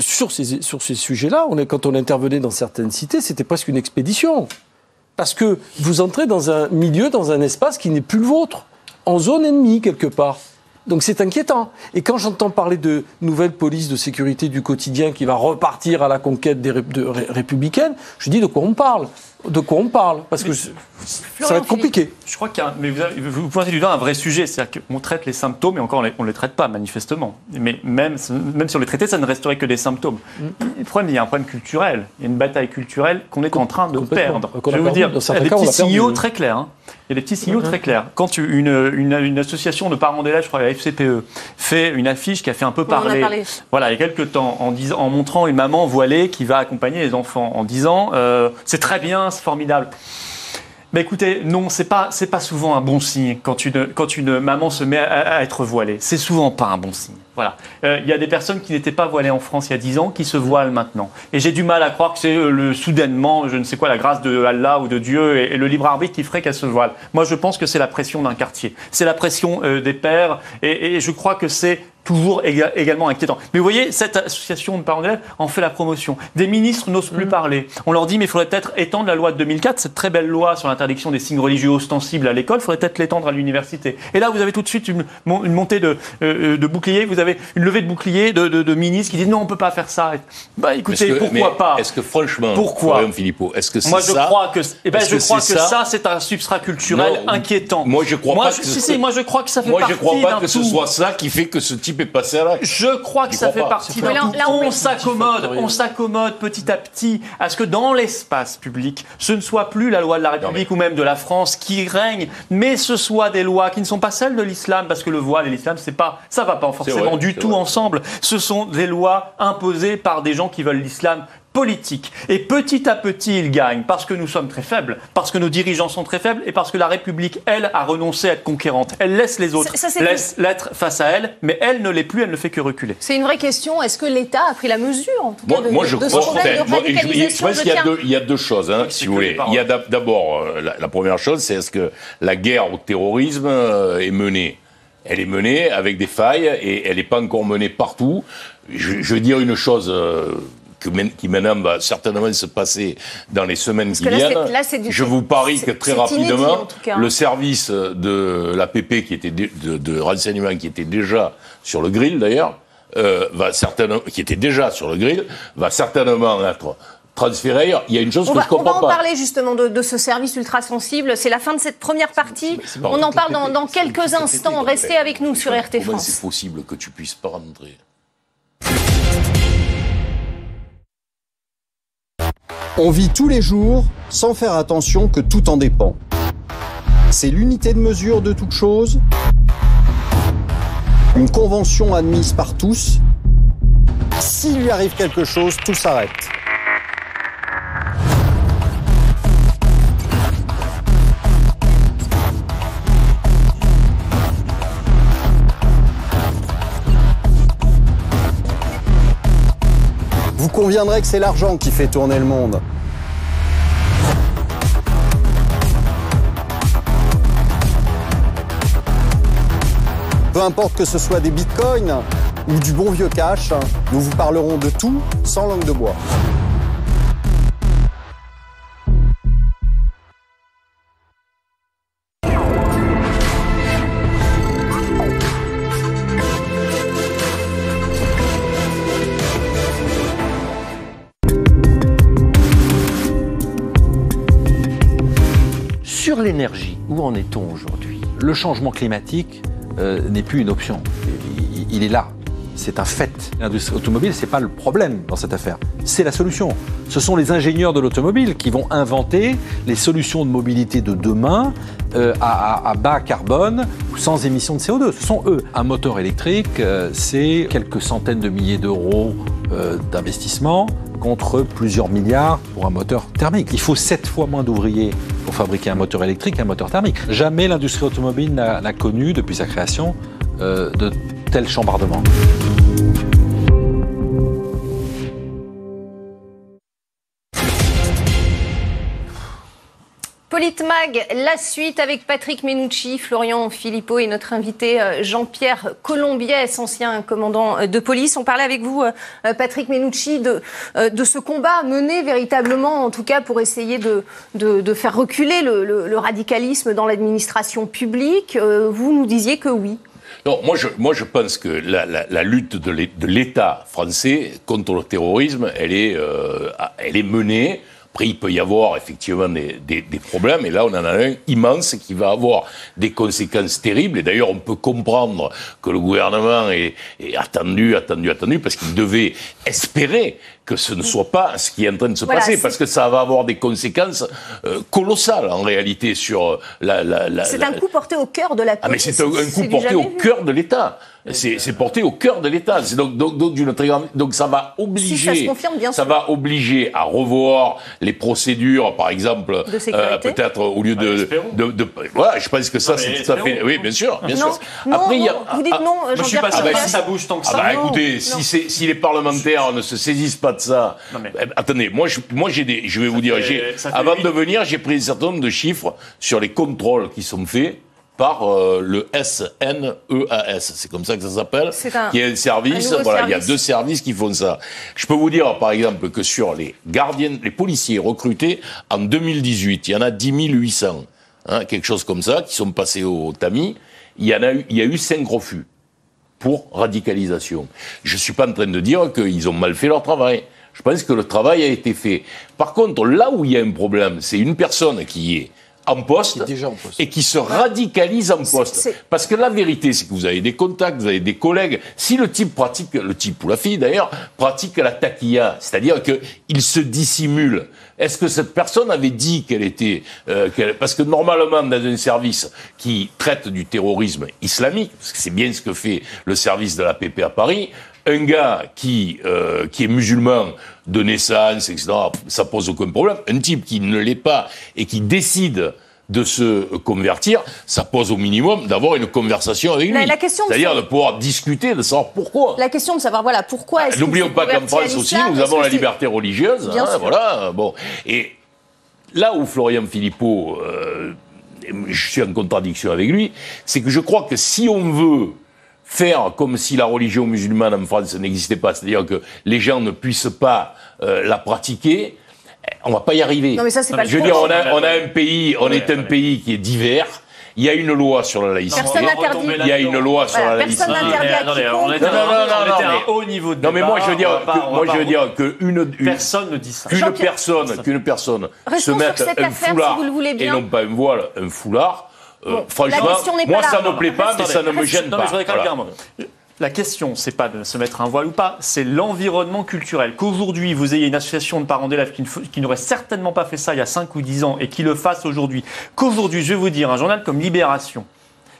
sur ces, sur ces sujets-là, on est, quand on intervenait dans certaines cités, c'était presque une expédition. Parce que vous entrez dans un milieu, dans un espace qui n'est plus le vôtre, en zone ennemie quelque part. Donc c'est inquiétant. Et quand j'entends parler de nouvelle police de sécurité du quotidien qui va repartir à la conquête des républicaines, je dis de quoi on parle de quoi on parle Parce que ça va être compliqué. Je crois qu'il y a, mais vous, vous, pointez du doigt un vrai sujet, c'est-à-dire qu'on traite les symptômes et encore on ne les traite pas manifestement. Mais même, même si on les traitait, ça ne resterait que des symptômes. Mm. Le problème, il y a un problème culturel, il y a une bataille culturelle qu'on est en train de perdre. Je vais vous dire, il y a des petits signaux très clairs. Hein. Il y a des petits signaux très clairs. Quand une, une, association de parents d'élèves, je crois la FCPE, fait une affiche qui a fait un peu parler, voilà, il y a quelques temps, en, en montrant une maman voilée qui va accompagner les enfants, en disant euh, c'est très bien, formidable. Mais écoutez, non, c'est pas c'est pas souvent un bon signe quand une quand une maman se met à, être voilée. C'est souvent pas un bon signe. Voilà. Euh, il y a des personnes qui n'étaient pas voilées en France il y a 10 ans qui se voilent maintenant. Et j'ai du mal à croire que c'est euh, le soudainement, je ne sais quoi, la grâce de Allah ou de Dieu et, le libre arbitre qui ferait qu'elles se voilent. Moi, je pense que c'est la pression d'un quartier. C'est la pression euh, des pères et je crois que c'est toujours également inquiétant. Mais vous voyez, cette association de parents d'élèves en fait la promotion. Des ministres n'osent plus mmh. parler. On leur dit, mais il faudrait peut-être étendre la loi de 2004, cette très belle loi sur l'interdiction des signes religieux ostensibles à l'école, il faudrait peut-être l'étendre à l'université. Et là, vous avez tout de suite une, montée de, euh, de boucliers, vous avez une levée de boucliers de, de, ministres qui disent non, on peut pas faire ça. Bah écoutez, pourquoi pas? Est-ce que franchement, pourquoi? Philippot, est-ce que c'est Moi, je crois que, eh ben, je crois que ça, c'est un substrat culturel inquiétant. Moi, je crois moi, pas. que si, si, moi, je crois que ça fait moi, partie je crois pas que ce soit ça qui fait que ce type est passé à l'acte. Je crois que ça fait partie d'un tout. On s'accommode, on s'accommode petit à petit à ce que dans l'espace public, ce ne soit plus la loi de la République ou même de la France qui règne, mais ce soit des lois qui ne sont pas celles de l'islam, parce que le voile et l'islam, c'est pas, ça va pas forcément du tout ensemble. Ce sont des lois imposées par des gens qui veulent l'islam politique. Et petit à petit, il gagne parce que nous sommes très faibles, parce que nos dirigeants sont très faibles et parce que la République, elle, a renoncé à être conquérante. Elle laisse les autres laisse l'être face à elle, mais elle ne l'est plus, elle ne fait que reculer. C'est une vraie question. Est-ce que l'État a pris la mesure, en tout cas, de, moi, je crois, je, pense qu'il y, y, a deux choses, hein, si vous voulez. Il y a d'abord, euh, la, première chose, c'est est-ce que la guerre au terrorisme euh, est menée? Elle est menée avec des failles et elle n'est pas encore menée partout. Je, je veux dire une chose euh, qui maintenant va certainement se passer dans les semaines qui viennent. Je vous parie que très inédit, rapidement, le service de l'APP qui était dé- de, de renseignement qui était déjà sur le grill d'ailleurs, euh, va certainement, qui était déjà sur le grill, va certainement être transféré ailleurs. Il y a une chose On que va, je on va comprends en pas. parler justement de, de ce service ultra sensible. C'est la fin de cette première partie. pas On en parle dans, dans quelques instants. Restez avec nous sur RT Comment France. c'est possible que tu puisses pas rentrer On vit tous les jours sans faire attention que tout en dépend. C'est l'unité de mesure de toute chose, une convention admise par tous. S'il lui arrive quelque chose, tout s'arrête. Conviendrez que c'est l'argent qui fait tourner le monde. Peu importe que ce soit des bitcoins ou du bon vieux cash, nous vous parlerons de tout sans langue de bois. L'énergie, où en est-on aujourd'hui? Le changement climatique euh, n'est plus une option. Il, est là. C'est un fait. L'industrie automobile, c'est pas le problème dans cette affaire. C'est la solution. Ce sont les ingénieurs de l'automobile qui vont inventer les solutions de mobilité de demain euh, à, bas carbone ou sans émissions de CO2. Ce sont eux. Un moteur électrique, euh, c'est quelques centaines de milliers d'euros d'investissement contre plusieurs milliards pour un moteur thermique. Il faut sept fois moins d'ouvriers pour fabriquer un moteur électrique qu'un moteur thermique. Jamais l'industrie automobile n'a n'a connu, depuis sa création, euh, de tels chambardements. Politmag, la suite avec Patrick Menucci, Florian Philippot et notre invité euh, Jean-Pierre Colombiès, ancien commandant euh, de police. On parlait avec vous, euh, Patrick Menucci, de, ce combat mené véritablement, en tout cas pour essayer de, faire reculer le, radicalisme dans l'administration publique. Vous nous disiez que oui. Non, moi je, moi je pense que la, lutte de l'É- de l'État français contre le terrorisme, elle est, elle est menée. Après, il peut y avoir effectivement des, des, des problèmes, et là, on en a un immense qui va avoir des conséquences terribles. Et d'ailleurs, on peut comprendre que le gouvernement est, est attendu, attendu, attendu, parce qu'il devait espérer que ce ne soit pas ce qui est en train de se Voilà, passer, parce que ça va avoir des conséquences euh, colossales en réalité sur la. la, la C'est un coup porté au cœur de la ah mais c'est un, un coup porté au cœur de l'État. C'est c'est porté au cœur de l'État. C'est donc donc donc d'une très grande donc ça va obliger Si ça se confirme, bien ça va obliger à revoir les procédures par exemple De euh, peut-être au lieu de, espérons. de, de voilà, je pense que ça Non, c'est tout à fait oui, bien sûr, bien Non, sûr. non, Après il y a non, vous dites ah, non, Moi, je suis pas sûr bah, que Colombiès. ça bouge tant que ah ça. bah Non, écoutez, non. si, c'est- si les parlementaires ne se saisissent pas de ça, Non, mais- eh attendez, moi, je, moi j'ai des, je vais vous dire, fait- j'ai, ça fait avant huit- de venir, j'ai pris un certain nombre de chiffres sur les contrôles qui sont faits par euh, le SNEAS, c'est comme ça que ça s'appelle, C'est un- qui est un service, un voilà, il y a deux services qui font ça. Je peux vous dire, par exemple, que sur les gardiens, les policiers recrutés en 2018, il y en a 10 800, hein, quelque chose comme ça, qui sont passés au tamis. Il y en a eu, il y a eu cinq refus pour radicalisation. Je suis pas en train de dire qu'ils ont mal fait leur travail. Je pense que le travail a été fait. Par contre, là où il y a un problème, c'est une personne qui est en poste, Qui est déjà en poste. et qui se radicalise en poste. Parce que la vérité, c'est que vous avez des contacts, vous avez des collègues. Si le type pratique, le type ou la fille d'ailleurs, pratique la taquilla, c'est-à-dire qu'il se dissimule, est-ce que cette personne avait dit qu'elle était... euh, parce que normalement, dans un service qui traite du terrorisme islamique, parce que c'est bien ce que fait le service de la PP à Paris, un gars qui, euh, qui est musulman de naissance, etc., ça pose aucun problème. Un type qui ne l'est pas et qui décide de se convertir, ça pose au minimum d'avoir une conversation avec lui. La- la question, C'est-à-dire de pouvoir discuter, de savoir pourquoi. La question de savoir, voilà, pourquoi est-ce qu'il N'oublions pas qu'en France aussi, nous Est-ce avons la liberté religieuse. Bien hein, sûr. Voilà. Bon. Et là où Florian Philippot, euh, je suis en contradiction avec lui, c'est que je crois que si on veut faire comme si la religion musulmane en France n'existait pas, c'est-à-dire que les gens ne puissent pas euh, la pratiquer, on va pas y arriver. Non, mais ça, c'est pas Je veux dire, on a, on a un pays, on Ouais, est un ouais. pays qui est divers. Il y a une loi sur la laïcité. Personne. Il y a une loi sur Voilà, la personne laïcité. n'interdit à attendez, quiconque. on était, Non, non, non, on non, un haut niveau de Non, mais moi je veux dire, pas- que, va moi pas je veux dire que une, une- Personne ne dit ça. qu'une personne, qu'une personne Restons se mette un affaire, si foulard vous le voulez et bien. non pas un voile, un foulard. Euh, Bon, franchement, la question n'est pas moi là. ça Non, me plaît pas, mais ça ne me gêne non, pas. mais je voudrais quand même Voilà. dire un mot. La question, c'est pas de se mettre un voile ou pas, c'est l'environnement culturel. Qu'aujourd'hui, vous ayez une association de parents d'élèves qui, ne qui n'aurait certainement pas fait ça il y a 5 ou 10 ans et qui le fasse aujourd'hui. Qu'aujourd'hui, je vais vous dire, un journal comme Libération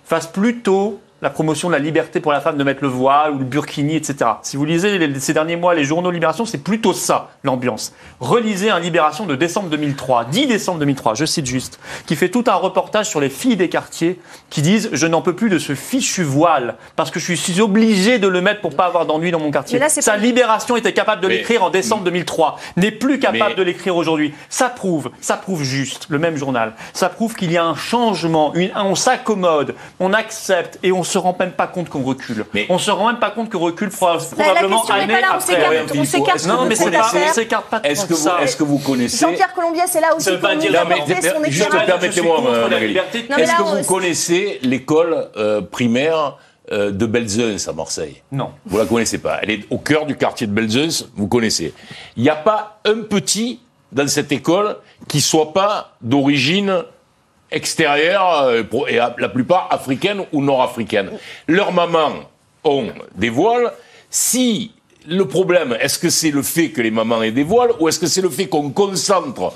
fasse plutôt la promotion de la liberté pour la femme de mettre le voile ou le burkini, etc. Si vous lisez les- ces derniers mois les journaux Libération, c'est plutôt ça l'ambiance. Relisez un Libération de décembre 2003, 10 décembre 2003, je cite juste, qui fait tout un reportage sur les filles des quartiers qui disent je n'en peux plus de ce fichu voile parce que je suis obligé de le mettre pour pas avoir d'ennui dans mon quartier. Là, Sa pas- Libération était capable de l'écrire en décembre 2003, n'est plus capable Mais- de l'écrire aujourd'hui. Ça prouve, ça prouve juste, le même journal, ça prouve qu'il y a un changement, une- on s'accommode, on accepte et on se rend même pas compte qu'on recule. Mais- on se rend même pas compte qu'on recule La- la probablement année là, on après. s'écarte, on Non, mais c'est pas, on s'écarte pas Est-ce que, vous, est-ce que vous connaissez Jean-Pierre Colombier, c'est là aussi Ça veut pas dire- juste permettez-moi, la mais Est-ce que vous connaissez l'école euh, primaire euh, de Belzunce à Marseille? Non. Vous la connaissez pas. Elle est au cœur du quartier de Belzunce, vous connaissez. Il n'y a pas un petit dans cette école qui soit pas d'origine extérieure, euh, et la plupart africaine ou nord-africaine. Leurs mamans ont des voiles. Si le problème, est-ce que c'est le fait que les mamans aient des voiles ou est-ce que c'est le fait qu'on concentre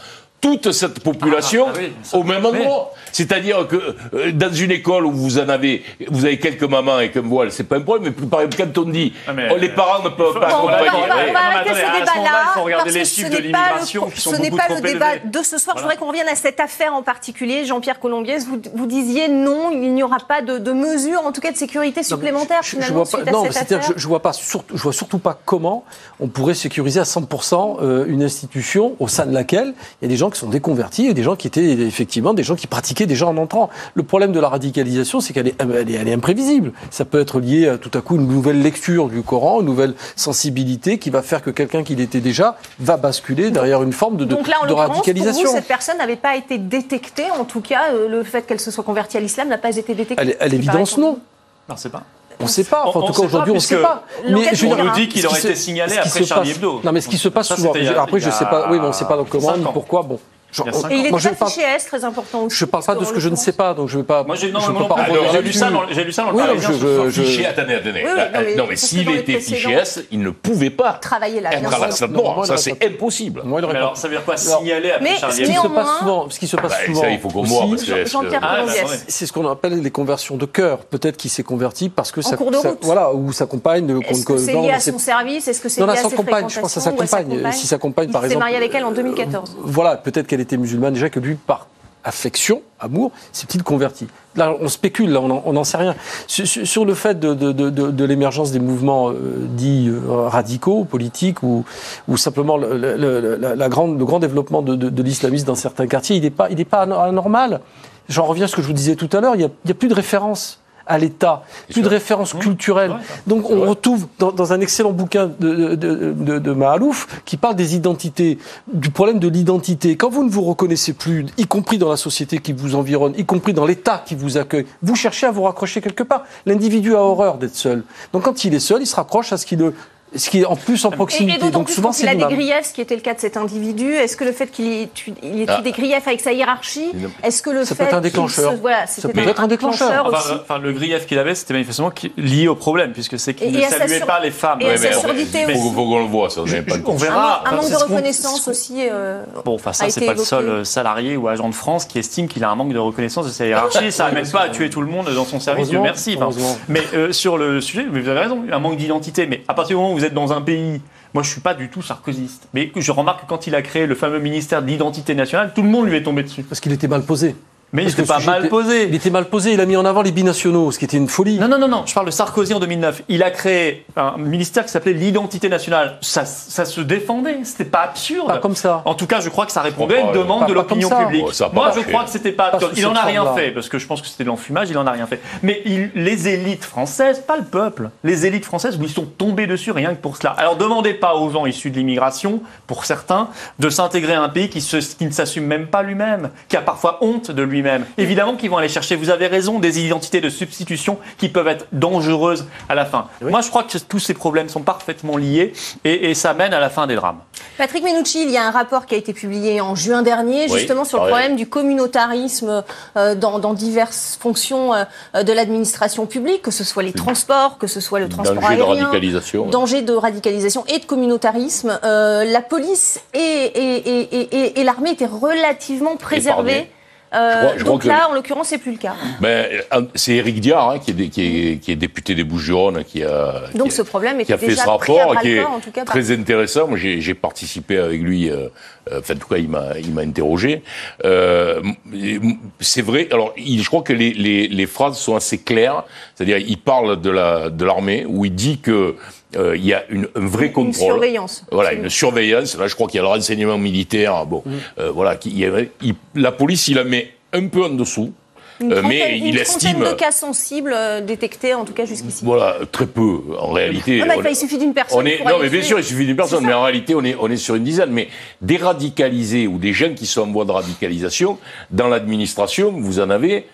toute cette population Ah, ah oui, au même endroit C'est-à-dire que euh, dans une école où vous en avez, vous avez quelques mamans avec un voile, c'est pas un problème. Mais par exemple, quand on dit Ah, mais, oh, les parents ne peuvent pas accompagner, on va- Non, arrêter ce débat-là parce que ce n'est pas le, n'est pas débat élevés. de ce soir. Je voudrais qu'on revienne à cette affaire en particulier. Jean-Pierre Colombier, vous, vous disiez non, il n'y aura pas de, de mesures, en tout cas de sécurité supplémentaire Je, je finalement vois pas, non, c'est-à-dire je, je vois pas surtout, je vois surtout pas comment on pourrait sécuriser à 100% euh, une institution au sein de laquelle il y a des gens qui sont déconvertis et des gens qui étaient effectivement des gens qui pratiquaient déjà en entrant. Le problème de la radicalisation, c'est qu'elle est, elle est, elle est imprévisible. Ça peut être lié à tout à coup une nouvelle lecture du Coran, une nouvelle sensibilité qui va faire que quelqu'un qui l'était déjà va basculer derrière une forme de, de, Donc là, en de l'occurrence, pour vous, radicalisation. cette personne n'avait pas été détectée. En tout cas, euh, le fait qu'elle se soit convertie à l'islam n'a pas été détecté. À l'évidence, non. Non, c'est pas. On ne sait pas. Enfin, en on tout cas, aujourd'hui, on ne sait pas. l'enquête je On nous dit qu'il aurait été signalé après Charlie Hebdo. Non, mais ce qui se passe souvent. Après, je y sais pas. Oui, mais on ne sait pas comment, ni pourquoi. Bon. Il cinq Et il n'était moi, pas parle, fiché S, très important aussi. je parle pas de ce que je ne sais pas, donc je ne vais pas. Moi, j'ai non, je non, peux non, pas j'ai lu ça dans le- j'ai lu ça dans le Oui, non, Parisien je- je- Fiché, attendez, attendez. Oui, oui, non, mais non, mais s'il était fiché S, il ne pouvait pas Travailler là, à Non, Ça, il c'est impossible. Il Mais pas- alors, ça veut dire quoi Alors, signaler après mais Ce qui se passe souvent, ce qui se passe Bah, souvent il faut qu'on voit, Jean-Pierre Ah, bah, c'est ce qu'on appelle les conversions de cœur. Peut-être qu'il s'est converti parce que En ça, cours de ça- route. voilà, ou sa compagne ne Est-ce que c'est lié à son service? Est-ce que c'est Non, lié à à sa compagne, je pense à sa compagne. Si sa compagne, Il par s'est exemple. marié avec elle en 2014. Voilà, peut-être qu'elle était musulmane déjà, que lui, par affection, amour, s'est-il converti. Là, on spécule, là, on n'en sait rien. Sur, le fait de, de- de- l'émergence des mouvements euh, dits euh, radicaux, politiques, ou, ou simplement le, la- grande, le grand développement de, l'islamisme dans certains quartiers, il n'est pas, pas ano- anormal. J'en reviens à ce que je vous disais tout à l'heure, il n'y a, a plus de référence à l'État, plus de référence culturelle. Ouais. Donc on retrouve dans, dans un excellent bouquin de, de, de, de Mahalouf qui parle des identités, du problème de l'identité. Quand vous ne vous reconnaissez plus, y compris dans la société qui vous environne, y compris dans l'État qui vous accueille, vous cherchez à vous raccrocher quelque part. L'individu a horreur d'être seul. Donc quand il est seul, il se raccroche à ce qui, le, ce qui est en plus en Et, et proximité. d'autant Donc plus souvent quand il c'est a des griefs, ce qui était le cas de cet individu, est-ce que le fait qu'il ait, il ait Ah. des griefs avec sa hiérarchie, est-ce que le Ça fait peut être un déclencheur. se- voilà, Ça c'était peut être un déclencheur. aussi. Enfin, enfin, le grief qu'il avait, c'était manifestement lié au problème, puisque c'est qu'il Et- ne et saluait sur- pas les femmes. et Ouais, sa mais surdité il faut, aussi. faut qu'on le voit, ça. n'est pas On Un, verra. manque- un manque c'est de reconnaissance aussi. euh, Bon, enfin, ça, c'est pas le seul euh, salarié ou agent de France qui estime qu'il a un manque de reconnaissance de sa hiérarchie. Ça n'amène pas à tuer tout le monde dans son service, Dieu merci. Mais euh, sur le sujet, vous avez raison, un manque d'identité. Mais à partir du moment où vous dans un pays, moi je suis pas du tout sarkozyste, mais je remarque que quand il a créé le fameux ministère de l'identité nationale, tout le monde lui est tombé dessus. Parce qu'il était mal posé. Mais il le pas mal était- posé. Il était mal posé. Il a mis en avant les binationaux, ce qui était une folie. Non, non, non, non, je parle de Sarkozy en 2009. Il a créé un ministère qui s'appelait l'identité nationale. Ça, ça se défendait, c'était pas absurde. Pas comme ça. En tout cas, je crois que ça répondait à une demande pas- de l'opinion publique. Ça Moi, je marché. crois que c'était pas. Il en a rien fait, parce que je pense que c'était de l'enfumage, il en a rien fait. Mais il- les élites françaises, pas le peuple, les élites françaises, où ils sont tombés dessus rien que pour cela. Alors, demandez pas aux gens issus de l'immigration, pour certains, de s'intégrer à un pays qui, se- qui ne s'assume même pas lui-même, qui a parfois honte de lui-même. Évidemment qu'ils vont aller chercher, vous avez raison, des identités de substitution qui peuvent être dangereuses à la fin. Moi, je crois que tous ces problèmes sont parfaitement liés et, et ça mène à la fin des drames. Patrick Menucci, il y a un rapport qui a été publié en juin dernier, Oui, justement sur le problème du communautarisme euh, dans, dans diverses fonctions euh, de l'administration publique, que ce soit les transports, que ce soit le transport Danger de aérien. radicalisation. Danger de radicalisation et de communautarisme. Euh, la police et, et, et, et- et- et l'armée étaient relativement préservées. Euh, Je crois- je donc que- là, en l'occurrence, c'est plus le cas. Ben, euh, c'est Éric Diard hein, qui, est, dé- qui, est, qui est député des Bouches-du-Rhône qui a, Donc qui a- ce problème qui a était fait déjà ce rapport qui est bras-le-corps, en tout cas, par- très intéressant. Moi, j'ai participé avec lui. euh, euh, enfin, en tout cas, il m'a il m'a interrogé. C'est vrai. Alors, il, je crois que les, les, les phrases sont assez claires. C'est-à-dire, il parle de la de l'armée où il dit que euh, il y a une, un vrai Une contrôle. surveillance. Voilà, une surveillance. Là, je crois qu'il y a le renseignement militaire. Bon, euh, voilà, qui- il y avait- il- la police, il la met un peu en dessous. Une Euh, mais une il estime, de cas sensibles euh, détectés, en tout cas jusqu'ici. voilà, très peu en réalité. Non, mais On- enfin, il suffit d'une personne. on est, pour non, mais bien sûr, il suffit d'une personne, mais en réalité, on est, on est sur une dizaine. Mais des radicalisés ou des gens qui sont en voie de radicalisation, dans l'administration, vous en avez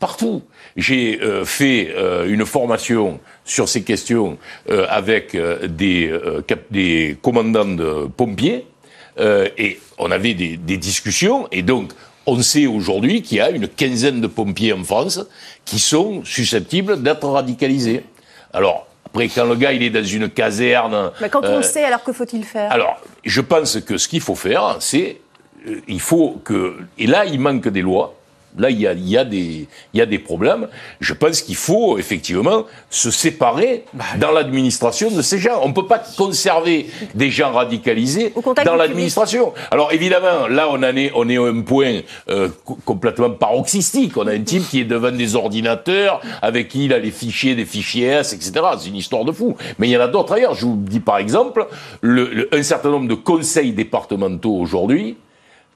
partout. J'ai euh, fait euh, une formation sur ces questions euh, avec euh, des, euh, cap- des commandants de pompiers, euh, et on avait des, des discussions, et donc on sait aujourd'hui qu'il y a une quinzaine de pompiers en France qui sont susceptibles d'être radicalisés. Alors, après, quand le gars il est dans une caserne... Mais quand on le sait, alors que faut-il faire? alors, je pense que ce qu'il faut faire, c'est, euh, il faut que, et là, il manque des lois. Là, il y a, il y a des, il y a des problèmes. Je pense qu'il faut effectivement se séparer Bah dans l'administration de ces gens. On ne peut pas conserver des gens radicalisés dans l'administration. Alors évidemment, là, on en est, on est à un point euh, co- complètement paroxystique. On a un type qui est devant des ordinateurs, avec qui il a les fichiers, des fichiers S, etc. C'est une histoire de fou. Mais il y en a d'autres ailleurs. Je vous dis par exemple, le, le- un certain nombre de conseils départementaux aujourd'hui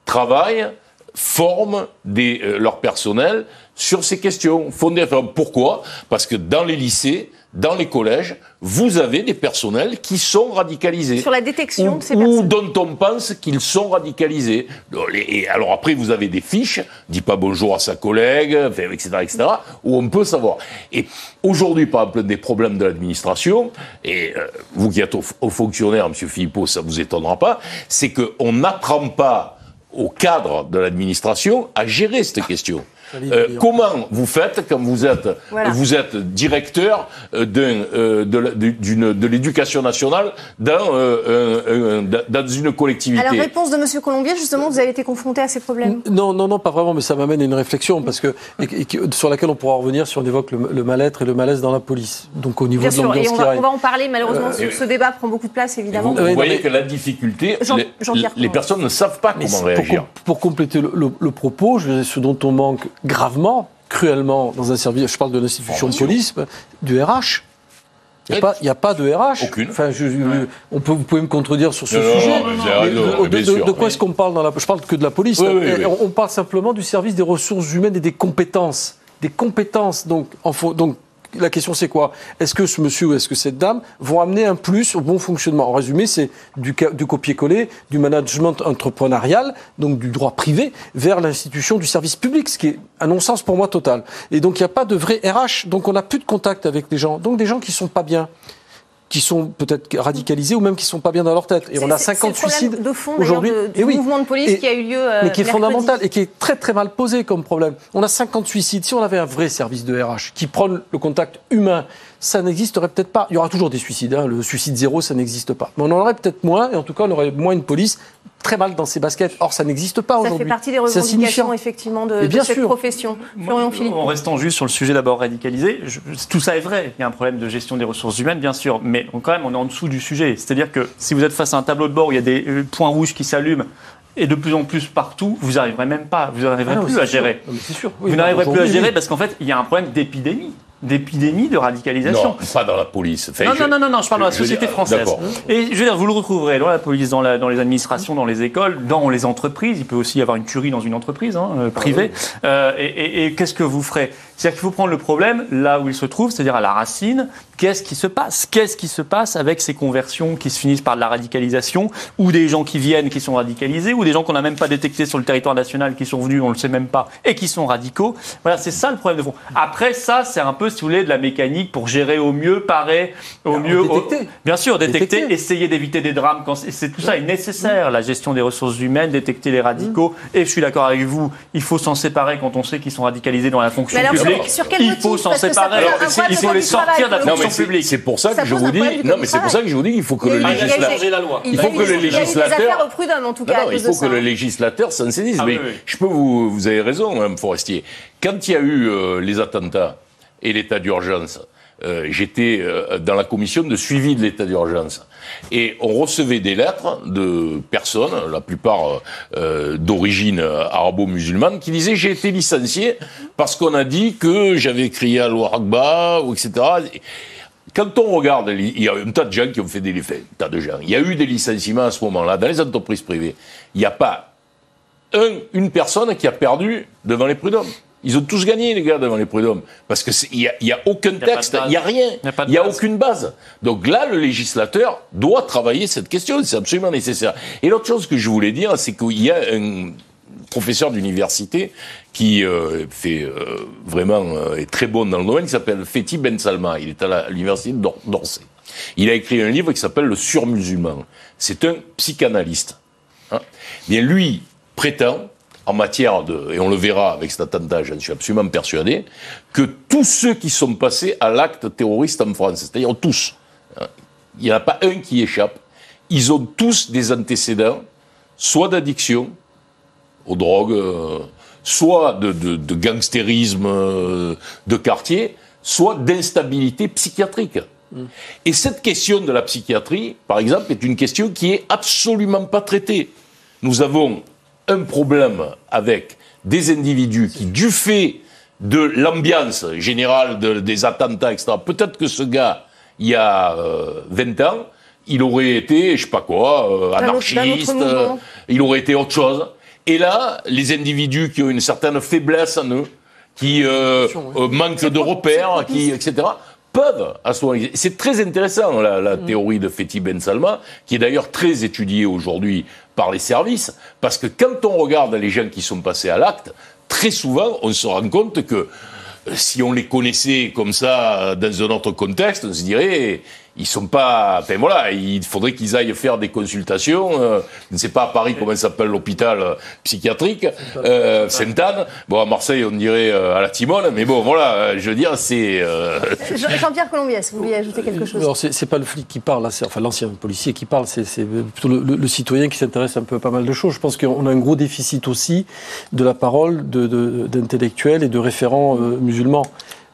travaillent, forment des, euh, leur personnel sur ces questions. Enfin, pourquoi Parce que dans les lycées, dans les collèges, vous avez des personnels qui sont radicalisés. Sur la détection Ou- de ces ou personnes. dont on pense qu'ils sont radicalisés. Et alors après, vous avez des fiches, dit pas bonjour à sa collègue, etc., etc., où on peut savoir. Et aujourd'hui, par exemple, des problèmes de l'administration, et euh, vous qui êtes au, au fonctionnaire, M. Philippot, ça vous étonnera pas, c'est qu'on n'apprend pas au cadre de l'administration à gérer cette question. Euh, comment vous faites quand vous êtes, Voilà. vous êtes directeur euh, d'un, euh, de, la- d'une- de l'éducation nationale dans, euh, un- un- dans une collectivité? Alors, réponse de Monsieur Colombier, justement, vous avez été confronté à ces problèmes? Non, non, non, pas vraiment, mais ça m'amène à une réflexion parce que et- et qui- sur laquelle on pourra revenir si on évoque le, le mal-être et le malaise dans la police. Donc au niveau Bien de sûr, et on va, règne. on va en parler, malheureusement, Euh, ce, ce débat prend beaucoup de place, évidemment. Vous, vous Oui, non, voyez mais- que la difficulté, Jean- les, les personnes ne savent pas Mais comment pour, réagir. pour compléter le, le- le propos, je- ce dont on manque gravement, cruellement dans un service, je parle de l'institution de police, du RH. Il n'y a, pas- il y a pas de RH. Aucune. Enfin, je- je- on peut, vous pouvez me contredire sur ce Non, sujet. non, mais Mais de, quoi oui. est-ce qu'on parle dans la Je parle que de la police. Oui, oui, Et oui. On, on parle simplement du service des ressources humaines et des compétences. Des compétences. Donc, en faut- donc la question c'est quoi? Est-ce que ce monsieur ou est-ce que cette dame vont amener un plus au bon fonctionnement? En résumé, c'est du, copier-coller, du management entrepreneurial, donc du droit privé, vers l'institution du service public, ce qui est un non-sens pour moi total. Et donc il n'y a pas de vrai RH, donc on n'a plus de contact avec les gens. Donc des gens qui sont pas bien qui sont peut-être radicalisés ou même qui sont pas bien dans leur tête. Et on a C'est- c'est 50 le problème suicides de fond, aujourd'hui. Et oui. mouvement de police Et- qui a eu lieu euh, mais qui est mercredi. fondamental et qui est très très mal posé comme problème. On a 50 suicides. Si on avait un vrai service de RH qui prône le contact humain, ça n'existerait peut-être pas. Il y aura toujours des suicides. hein. Le suicide zéro, ça n'existe pas. Mais on en aurait peut-être moins, et en tout cas, on aurait moins une police très mal dans ses baskets. Or, ça n'existe pas Ça aujourd'hui. fait partie des revendications, effectivement, de, bien de cette sûr. profession. Florian Philippe. En restant juste sur le sujet d'abord radicalisé, je- tout ça est vrai. Il y a un problème de gestion des ressources humaines, bien sûr, mais on- quand même, on est en dessous du sujet. C'est-à-dire que si vous êtes face à un tableau de bord où il y a des euh, points rouges qui s'allument, et de plus en plus partout, vous n'arriverez même pas, vous n'arriverez Ah non, plus à sûr. gérer. Non, sûr. Oui, vous n'arriverez plus à gérer parce qu'en fait, il y a un problème d'épidémie, d'épidémie de radicalisation. Non, pas dans la police. Enfin, Non, je- non, non, non, non, je parle de la société dire, française. D'accord. Et je veux dire, vous le retrouverez dans la police, dans, la- dans les administrations, dans les écoles, dans les entreprises. Il peut aussi y avoir une tuerie dans une entreprise hein, euh, privée. Euh, et et- et qu'est-ce que vous ferez? C'est-à-dire qu'il faut prendre le problème là où il se trouve, c'est-à-dire à la racine. Qu'est-ce qui se passe? Qu'est-ce qui se passe avec ces conversions qui se finissent par de la radicalisation ou des gens qui viennent qui sont radicalisés ou des gens qu'on n'a même pas détectés sur le territoire national qui sont venus, on ne le sait même pas, et qui sont radicaux? Voilà, c'est ça le problème de fond. Après, ça, c'est un peu, si vous voulez, de la mécanique pour gérer au mieux, parer au mieux. au- détecter. Bien sûr, détecter, Détecter. essayer d'éviter des drames. Quand c'est tout ça est nécessaire, la gestion des ressources humaines, détecter les radicaux. Et je suis d'accord avec vous, il faut s'en séparer quand on sait qu'ils sont radicalisés dans la fonction Mais alors, publique. sur- sur quel il faut s'en séparer. Alors, il faut les sortir de la fonction c'est- publique. c'est pour ça que je vous dis. Non, mais c'est pour ça que je vous dis qu'il faut que le législateur. Il, faut que le législateur- il faut que le législateur s'en saisisse. Ah mais je peux vous, vous avez raison, Mme Forestier. Quand il y a eu euh, les attentats et l'état d'urgence, euh, j'étais euh, dans la commission de suivi de l'état d'urgence. Et on recevait des lettres de personnes, la plupart euh, d'origine arabo-musulmane, qui disaient j'ai été licencié parce qu'on a dit que j'avais crié à ou etc. Quand on regarde, il y a un tas de gens qui ont fait des faits, un tas de gens. Il y a eu des licenciements à ce moment-là dans les entreprises privées. Il n'y a pas un, une personne qui a perdu devant les prud'hommes. Ils ont tous gagné, les gars, devant les prud'hommes. Parce qu'il n'y a, il y a aucun texte, il n'y a rien. Il a Il n'y a base. aucune base. Donc là, le législateur doit travailler cette question. C'est absolument nécessaire. Et l'autre chose que je voulais dire, c'est qu'il y a un professeur d'université qui euh, fait euh, vraiment euh, est très bon dans le domaine, qui s'appelle Fethi Ben Salma. Il est à l'université d'Or- d'Orsay. Il a écrit un livre qui s'appelle Le surmusulman. C'est un psychanalyste. Hein. Bien, lui prétend, en matière de, et on le verra avec cet attentat, j'en suis absolument persuadé, que tous ceux qui sont passés à l'acte terroriste en France, c'est-à-dire tous, hein, il n'y en a pas un qui échappe, ils ont tous des antécédents, soit d'addiction aux drogues, euh, soit de, de, de gangstérisme euh, de quartier, soit d'instabilité psychiatrique. Et cette question de la psychiatrie, par exemple, est une question qui est absolument pas traitée. Nous avons un problème avec des individus qui, du fait de l'ambiance générale de- des attentats, etc., peut-être que ce gars, il y a euh, 20 ans, il aurait été, je sais pas quoi, euh, anarchiste, euh, il aurait été autre chose. Et là, les individus qui ont une certaine faiblesse en eux, qui euh, euh, manquent de repères, qui, etc., peuvent à C'est très intéressant, la, la théorie de Fethi Ben Salma, qui est d'ailleurs très étudiée aujourd'hui par les services, parce que quand on regarde les gens qui sont passés à l'acte, très souvent, on se rend compte que euh, si on les connaissait comme ça euh, dans un autre contexte, on se dirait ils sont pas. Enfin voilà, il faudrait qu'ils aillent faire des consultations. euh, je ne sais pas à Paris comment s'appelle l'hôpital euh, psychiatrique, euh, Sainte-Anne. Bon à Marseille on dirait euh, à la Timone, mais bon voilà, euh, je veux dire c'est. euh, Jean- Jean-Pierre Colombiès, vous vouliez ajouter quelque chose? Alors, c'est pas le flic qui parle, c'est- enfin l'ancien policier qui parle, c'est plutôt le, le- le citoyen qui s'intéresse un peu à pas mal de choses. Je pense qu'on a un gros déficit aussi de la parole de- de- d'intellectuels et de référents euh, musulmans.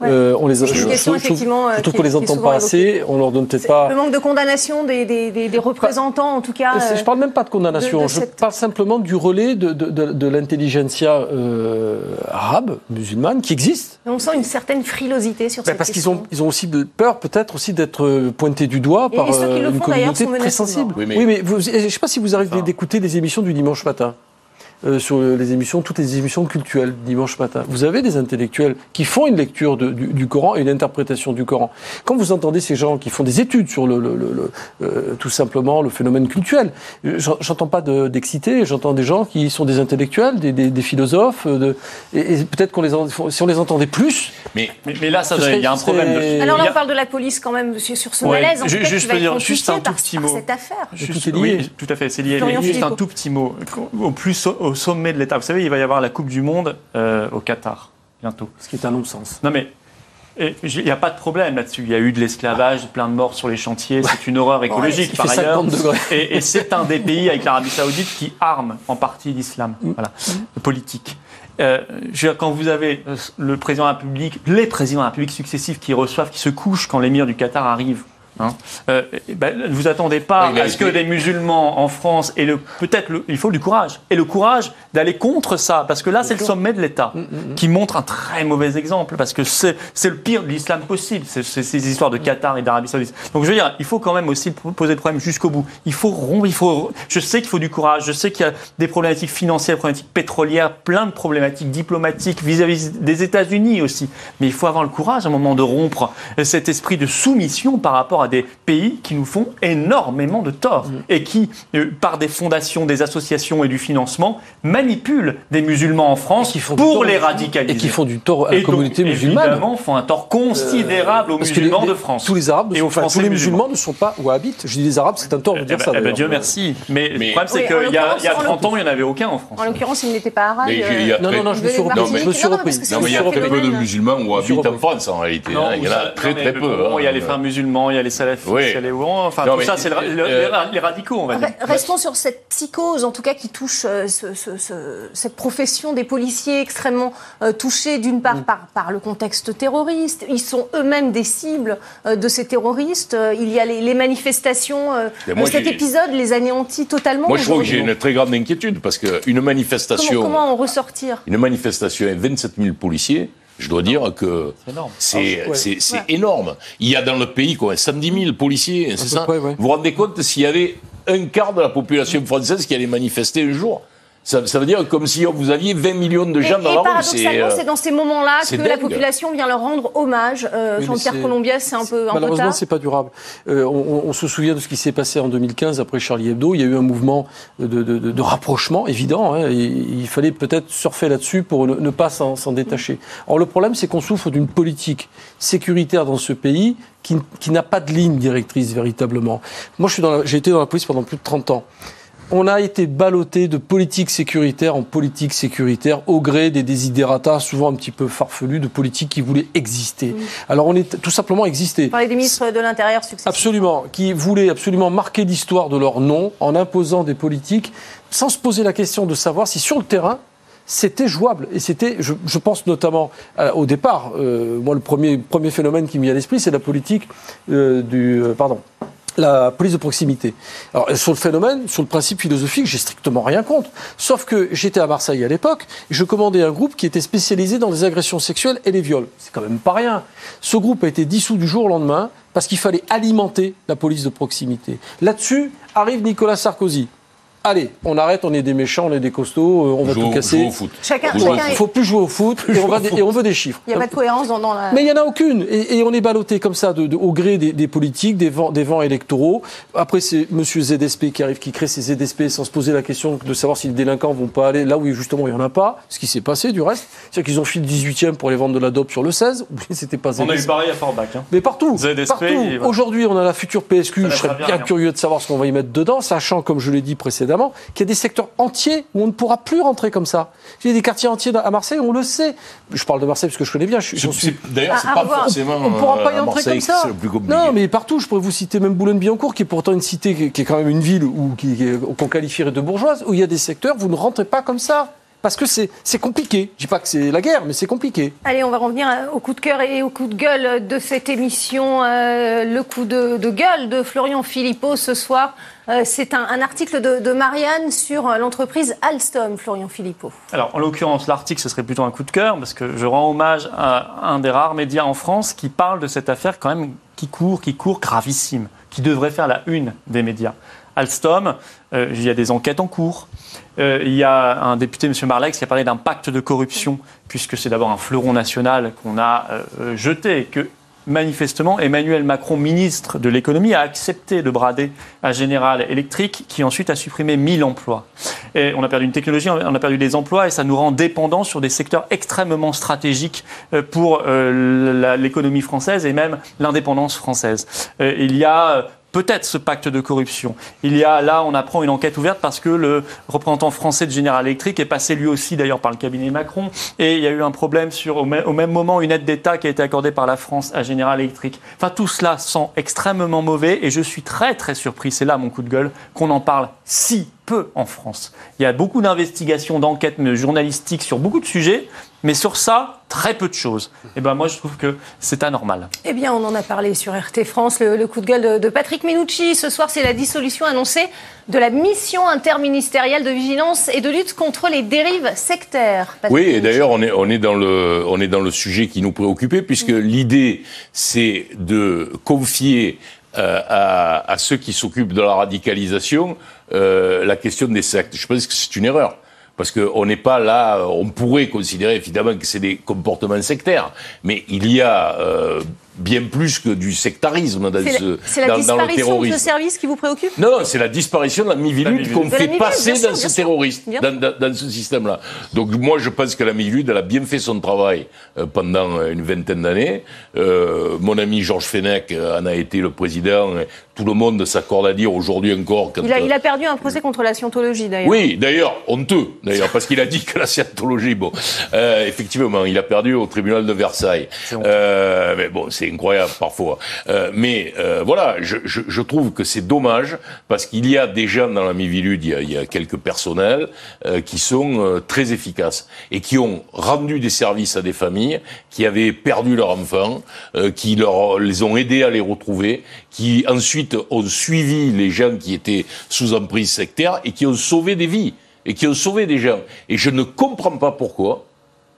Ouais. Euh, on les une je- question, je- je- effectivement, euh, Je trouve qui- qu'on les entend pas assez, on leur donne peut-être pas. Le manque de condamnation des, des- des- des représentants, en tout cas. Euh, Je parle même pas de condamnation, de- de je cette- parle simplement du relais de, de, de, de l'intelligentsia euh, arabe, musulmane, qui existe. On sent une certaine frilosité sur Ben, cette parce qu'ils ont, ils ont aussi de- peur, peut-être aussi d'être euh, pointés du doigt Et- par et ceux qui euh, le une font, communauté très sensible. Oui, Oui, mais- mais, vous- je ne sais pas si vous arrivez Enfin. d'écouter les émissions du dimanche matin. Euh, sur les émissions, toutes les émissions cultuelles dimanche matin. Vous avez des intellectuels qui font une lecture de- du, du Coran et une interprétation du Coran. Quand vous entendez ces gens qui font des études sur le, le- le- le- euh, tout simplement le phénomène j'en- j'entends pas de- d'excité, j'entends des gens qui sont des intellectuels, des, des- des philosophes, euh, de- et, et peut-être qu'on les en- si on les entendait plus, mais Mais, mais là, ça, serait- il y a un problème. de- Alors là, on parle de la police quand même sur, sur ce Ouais. malaise. En Je- cas, juste peux dire un tout par, petit par mot. cette affaire. Juste- tout est lié. Oui, tout à fait, c'est lié. Mais juste un tout petit mot. Au plus au, au sommet de l'État, vous savez, il va y avoir la Coupe du Monde euh, au Qatar bientôt. ce qui est un non-sens. Non mais il n'y a pas de problème là-dessus. Il y a eu de l'esclavage, plein de morts sur les chantiers. C'est une horreur écologique par ailleurs. 50 degrés. Et, et c'est un des pays avec l'Arabie Saoudite qui arme en partie l'islam, Mm. voilà, politique. Euh, je veux dire, quand vous avez euh, le président de la République, les présidents de la République successifs qui reçoivent, qui se couchent quand l'émir du Qatar arrive. Hein. Euh, ben, ne vous attendez pas Oui, à ce que des musulmans en France et le peut-être il faut du courage et le courage d'aller contre ça parce que là c'est le sommet de l'État qui montre un très mauvais exemple parce que c'est c'est le pire de l'islam possible c'est c'est ces histoires de Qatar et d'Arabie Saoudite. Donc je veux dire il faut quand même aussi poser le problème jusqu'au bout. Il faut rompre il faut je sais qu'il faut du courage je sais qu'il y a des problématiques financières des problématiques pétrolières plein de problématiques diplomatiques vis-à-vis des États-Unis aussi. Mais il faut avoir le courage à un moment de rompre cet esprit de soumission par rapport à des pays qui nous font énormément de tort Mm. et qui, euh, par des fondations, des associations et du financement, manipulent des musulmans en France qui font du pour tort les aux- radicaliser. et qui font du tort à la Et donc, communauté musulmane. Évidemment, font un tort considérable aux que les- musulmans les- de France. Tous les Arabes, ne et sont- aux enfin, Français tous les musulmans. musulmans ne sont pas wahhabites. Je dis les Arabes, c'est un tort de Eh dire ben- ça. eh ben. Dieu merci. Mais, Mais- le problème, c'est Oui, qu'il y a, il y a l'occurrence, 30 ans, il n'y en avait aucun en France. En l'occurrence, il n'était pas arabe. Mais euh, Non, non, non, je me suis repris. marqué Je me suis Non, mais il y a très peu de musulmans habitent en. France en réalité. Hein. Il y en a très très peu. bon, Il y a hein. les frères musulmans, il y a les salafistes, Oui. il y a les Ouans, enfin Non, tout mais, ça, c'est le- le- euh, les radicaux, on va dire. Re- Restons sur cette psychose, en tout cas, qui touche euh, ce- ce- ce- cette profession des policiers extrêmement euh, touchés, d'une part, par, par le contexte terroriste. Ils sont eux-mêmes des cibles euh, de ces terroristes. Euh, il y a les, les manifestations. euh, moi, cet épisode les anéantit totalement. Moi, je trouve que j'ai une très grande inquiétude parce qu'une Comment, manifestation, comment en ressortir? Une manifestation avec 27 000 policiers, je dois dire que C'est énorme. Ah, énorme. Il y a dans le pays quoi, 110 000 policiers, c'est ça près, ouais. Vous vous rendez compte s'il y avait un quart de la population française qui allait manifester un jour ça, ça veut dire comme si vous aviez 20 millions de Et, gens dans et la rue. paradoxalement, euh, c'est dans ces moments-là que la population vient leur rendre hommage. Euh, Jean-Pierre c'est- Colombias, c'est un peu, un peu Malheureusement, tard. c'est pas durable. Euh, on, on se souvient de ce qui s'est passé en 2015 après Charlie Hebdo. Il y a eu un mouvement de, de- de- de rapprochement évident. hein, et il fallait peut-être surfer là-dessus pour ne, ne pas s'en s'en détacher. Or, le problème, c'est qu'on souffre d'une politique sécuritaire dans ce pays qui, qui n'a pas de ligne directrice véritablement. Moi, je suis dans la- j'ai été dans la police pendant plus de 30 ans. On a été ballotté de politique sécuritaire en politique sécuritaire au gré des désidératas souvent un petit peu farfelus de politiques qui voulaient exister. Alors on est tout simplement existé. Vous parlez des ministres de l'Intérieur successifs. Absolument, qui voulaient absolument marquer l'histoire de leur nom en imposant des politiques sans se poser la question de savoir si sur le terrain c'était jouable. Et c'était, je, je pense notamment euh, au départ, euh, moi le premier, premier phénomène qui m'y à l'esprit, c'est la politique euh, du, pardon, la police de proximité. Alors sur le phénomène, sur le principe philosophique, j'ai strictement rien contre. Sauf que j'étais à Marseille à l'époque, je commandais un groupe qui était spécialisé dans les agressions sexuelles et les viols. C'est quand même pas rien. Ce groupe a été dissous du jour au lendemain parce qu'il fallait alimenter la police de proximité. Là-dessus arrive Nicolas Sarkozy. Allez, on arrête, on est des méchants, on est des costauds, euh, on va joue- tout joue casser. au foot. Chacun, Il est- faut plus jouer au foot et on, va des- et on veut des chiffres. Il n'y a pas de cohérence dans, dans la. Mais il n'y en a aucune. Et, et on est ballotté comme ça de, de- au gré des, des politiques, des vents, des vents électoraux. Après, c'est M. ZSP qui arrive, qui crée ces ZSP sans se poser la question de savoir si les délinquants vont pas aller là où justement il n'y en a pas. Ce qui s'est passé du reste. C'est-à-dire qu'ils ont filé le 18e pour aller vendre de la dope sur le 16. Ou bien c'était pas On a eu pareil à Forbach. Hein. Mais partout, ZSP, partout. voilà. Aujourd'hui, on a la future PSQ. Ça Je serais bien bien. curieux de savoir ce qu'on va y mettre dedans, sachant, comme je l'ai dit précédemment, qu'il y a des secteurs entiers où on ne pourra plus rentrer comme ça. Il y a des quartiers entiers à Marseille, on le sait. Je parle de Marseille parce que je connais bien. Je, suis D'ailleurs, c'est pas revoir. forcément. on ne pourra pas y euh, à entrer Marseille comme ça. que C'est le plus compliqué. Non, mais partout, je pourrais vous citer même Boulogne-Billancourt, qui est pourtant une cité qui, est quand même une ville qu'on qualifierait de bourgeoise, où il y a des secteurs, vous ne rentrez pas comme ça. Parce que c'est, compliqué. Je dis pas que c'est la guerre, mais c'est compliqué. Allez, on va revenir euh, au coup de cœur et au coup de gueule de cette émission. Euh, le coup de, de gueule de Florian Philippot ce soir. Euh, c'est un, un article de, de Marianne sur l'entreprise Alstom, Florian Philippot. Alors, en l'occurrence, l'article, ce serait plutôt un coup de cœur, parce que je rends hommage à un des rares médias en France qui parle de cette affaire quand même qui court, qui court gravissime, qui devrait faire la une des médias. Alstom, euh, il y a des enquêtes en cours. Euh, il y a un député, M. Marlex, qui a parlé d'un pacte de corruption, puisque c'est d'abord un fleuron national qu'on a euh, euh, jeté et que manifestement, Emmanuel Macron, ministre de l'économie, a accepté de brader à General Electric, qui ensuite a supprimé 1000 emplois. Et on a perdu une technologie, on a perdu des emplois, et ça nous rend dépendants sur des secteurs extrêmement stratégiques pour l'économie française et même l'indépendance française. Il y a peut-être ce pacte de corruption. Il y a là, on apprend une enquête ouverte parce que le représentant français de General Electric est passé lui aussi d'ailleurs par le cabinet Macron et il y a eu un problème sur au même, moment une aide d'État qui a été accordée par la France à General Electric. Enfin tout cela sent extrêmement mauvais et je suis très très surpris, c'est là mon coup de gueule, qu'on en parle si peu en France. Il y a beaucoup d'investigations, d'enquêtes journalistiques sur beaucoup de sujets, mais sur ça, très peu de choses. Et ben moi, je trouve que c'est anormal. Eh bien, on en a parlé sur RT France, le, coup de gueule de, Patrick Minucci. Ce soir, c'est la dissolution annoncée de la mission interministérielle de vigilance et de lutte contre les dérives sectaires. oui, et d'ailleurs, on est, on, est dans le, on est dans le sujet qui nous préoccupait, puisque l'idée, c'est de confier euh, à, à, ceux qui s'occupent de la radicalisation euh, la question des sectes. Je pense que c'est une erreur parce qu'on n'est pas là, on pourrait considérer évidemment que c'est des comportements sectaires, mais il y a euh, bien plus que du sectarisme dans, ce, C'est la disparition de ce service qui vous préoccupe? Non, non, c'est la disparition de la Mivilude qu'on fait passer dans ce terroriste, dans, ce système-là. Donc moi, je pense que la Mivilude, elle a bien fait son travail euh, pendant une vingtaine d'années. Euh, mon ami Georges Fenech en a été le président. Tout le monde s'accorde à dire aujourd'hui encore... il, a, il a perdu un procès contre la scientologie, d'ailleurs. Oui, d'ailleurs, honteux, d'ailleurs, parce qu'il a dit que la scientologie, bon, euh, effectivement, il a perdu au tribunal de Versailles. mais bon, c'est incroyable parfois. Euh, mais euh, voilà, je, je, je, trouve que c'est dommage parce qu'il y a des gens dans la Mivilude, il y a, il y a quelques personnels euh, qui sont euh, très efficaces et qui ont rendu des services à des familles qui avaient perdu leur enfant, euh, qui leur, les ont aidés à les retrouver, qui ensuite ont suivi les gens qui étaient sous emprise sectaire et qui ont sauvé des vies et qui ont sauvé des gens. Et je ne comprends pas pourquoi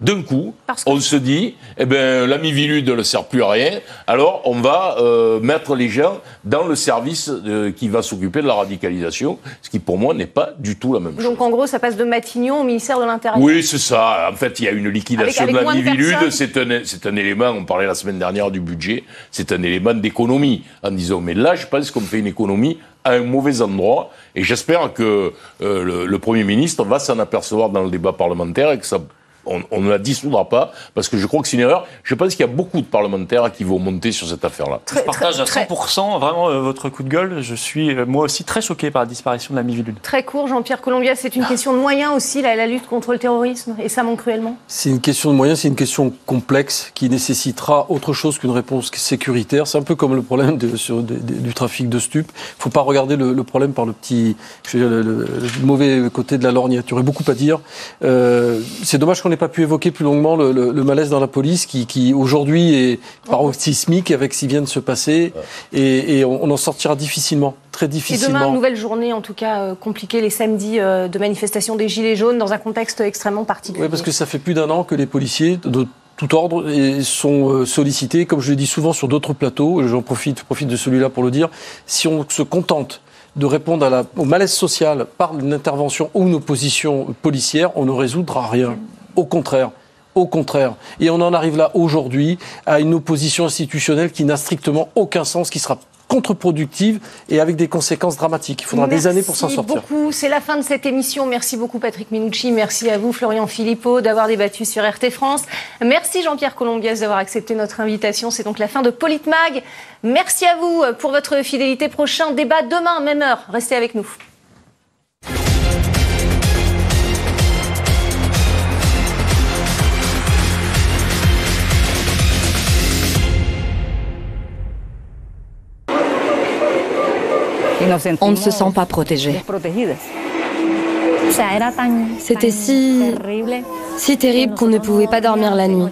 d'un coup, on se dit, eh ben, la Mivilude ne sert plus à rien, alors on va euh, mettre les gens dans le service euh, qui va s'occuper de la radicalisation, ce qui pour moi n'est pas du tout la même chose. Donc en gros, ça passe de Matignon au ministère de l'Intérieur Oui, c'est ça. En fait, il y a une liquidation de la Mivilude, c'est un, c'est un élément, on parlait la semaine dernière du budget, c'est un élément d'économie, en disant, mais là, je pense qu'on fait une économie à un mauvais endroit. Et j'espère que euh, le, le, Premier ministre va s'en apercevoir dans le débat parlementaire et que ça on, ne la dissoudra pas, parce que je crois que c'est une erreur. Je pense qu'il y a beaucoup de parlementaires qui vont monter sur cette affaire-là. Je partage à 100% vraiment euh, votre coup de gueule. Je suis euh, moi aussi très choqué par la disparition de la Mivilude. Très court, Jean-Pierre Colombia, c'est une question de moyens aussi, la, la lutte contre le terrorisme, et ça manque cruellement C'est une question de moyens, c'est une question complexe qui nécessitera autre chose qu'une réponse sécuritaire. C'est un peu comme le problème de, sur, du trafic de stupes. Il ne faut pas regarder le, problème par le petit, je veux dire, le, mauvais côté de la lorgnette. Il y aurait beaucoup à dire. Euh, c'est dommage qu'on n'ai pas pu évoquer plus longuement le, le, malaise dans la police qui, qui aujourd'hui est paroxysmique avec ce qui vient de se passer et, et on, en sortira difficilement, très difficilement. Et demain, nouvelle journée en tout cas euh, compliquée, les samedis euh, de manifestation des Gilets jaunes dans un contexte extrêmement particulier. Oui, parce que ça fait plus d'un an que les policiers de tout ordre sont euh, sollicités, comme je le dis souvent sur d'autres plateaux, j'en profite, profite de celui-là pour le dire, si on se contente de répondre à la, au malaise social par une intervention ou une opposition policière, on ne résoudra rien. Au contraire. Au contraire. Et on en arrive là aujourd'hui à une opposition institutionnelle qui n'a strictement aucun sens, qui sera contre-productive et avec des conséquences dramatiques. Il faudra des années pour s'en sortir. Merci beaucoup. C'est la fin de cette émission. Merci beaucoup Patrick Minucci. Merci à vous Florian Philippot d'avoir débattu sur RT France. Merci Jean-Pierre Colombias d'avoir accepté notre invitation. C'est donc la fin de Politmag. Merci à vous pour votre fidélité. Prochain débat demain, même heure. Restez avec nous. On ne se sent pas protégé. C'était si... si terrible qu'on ne pouvait pas dormir la nuit.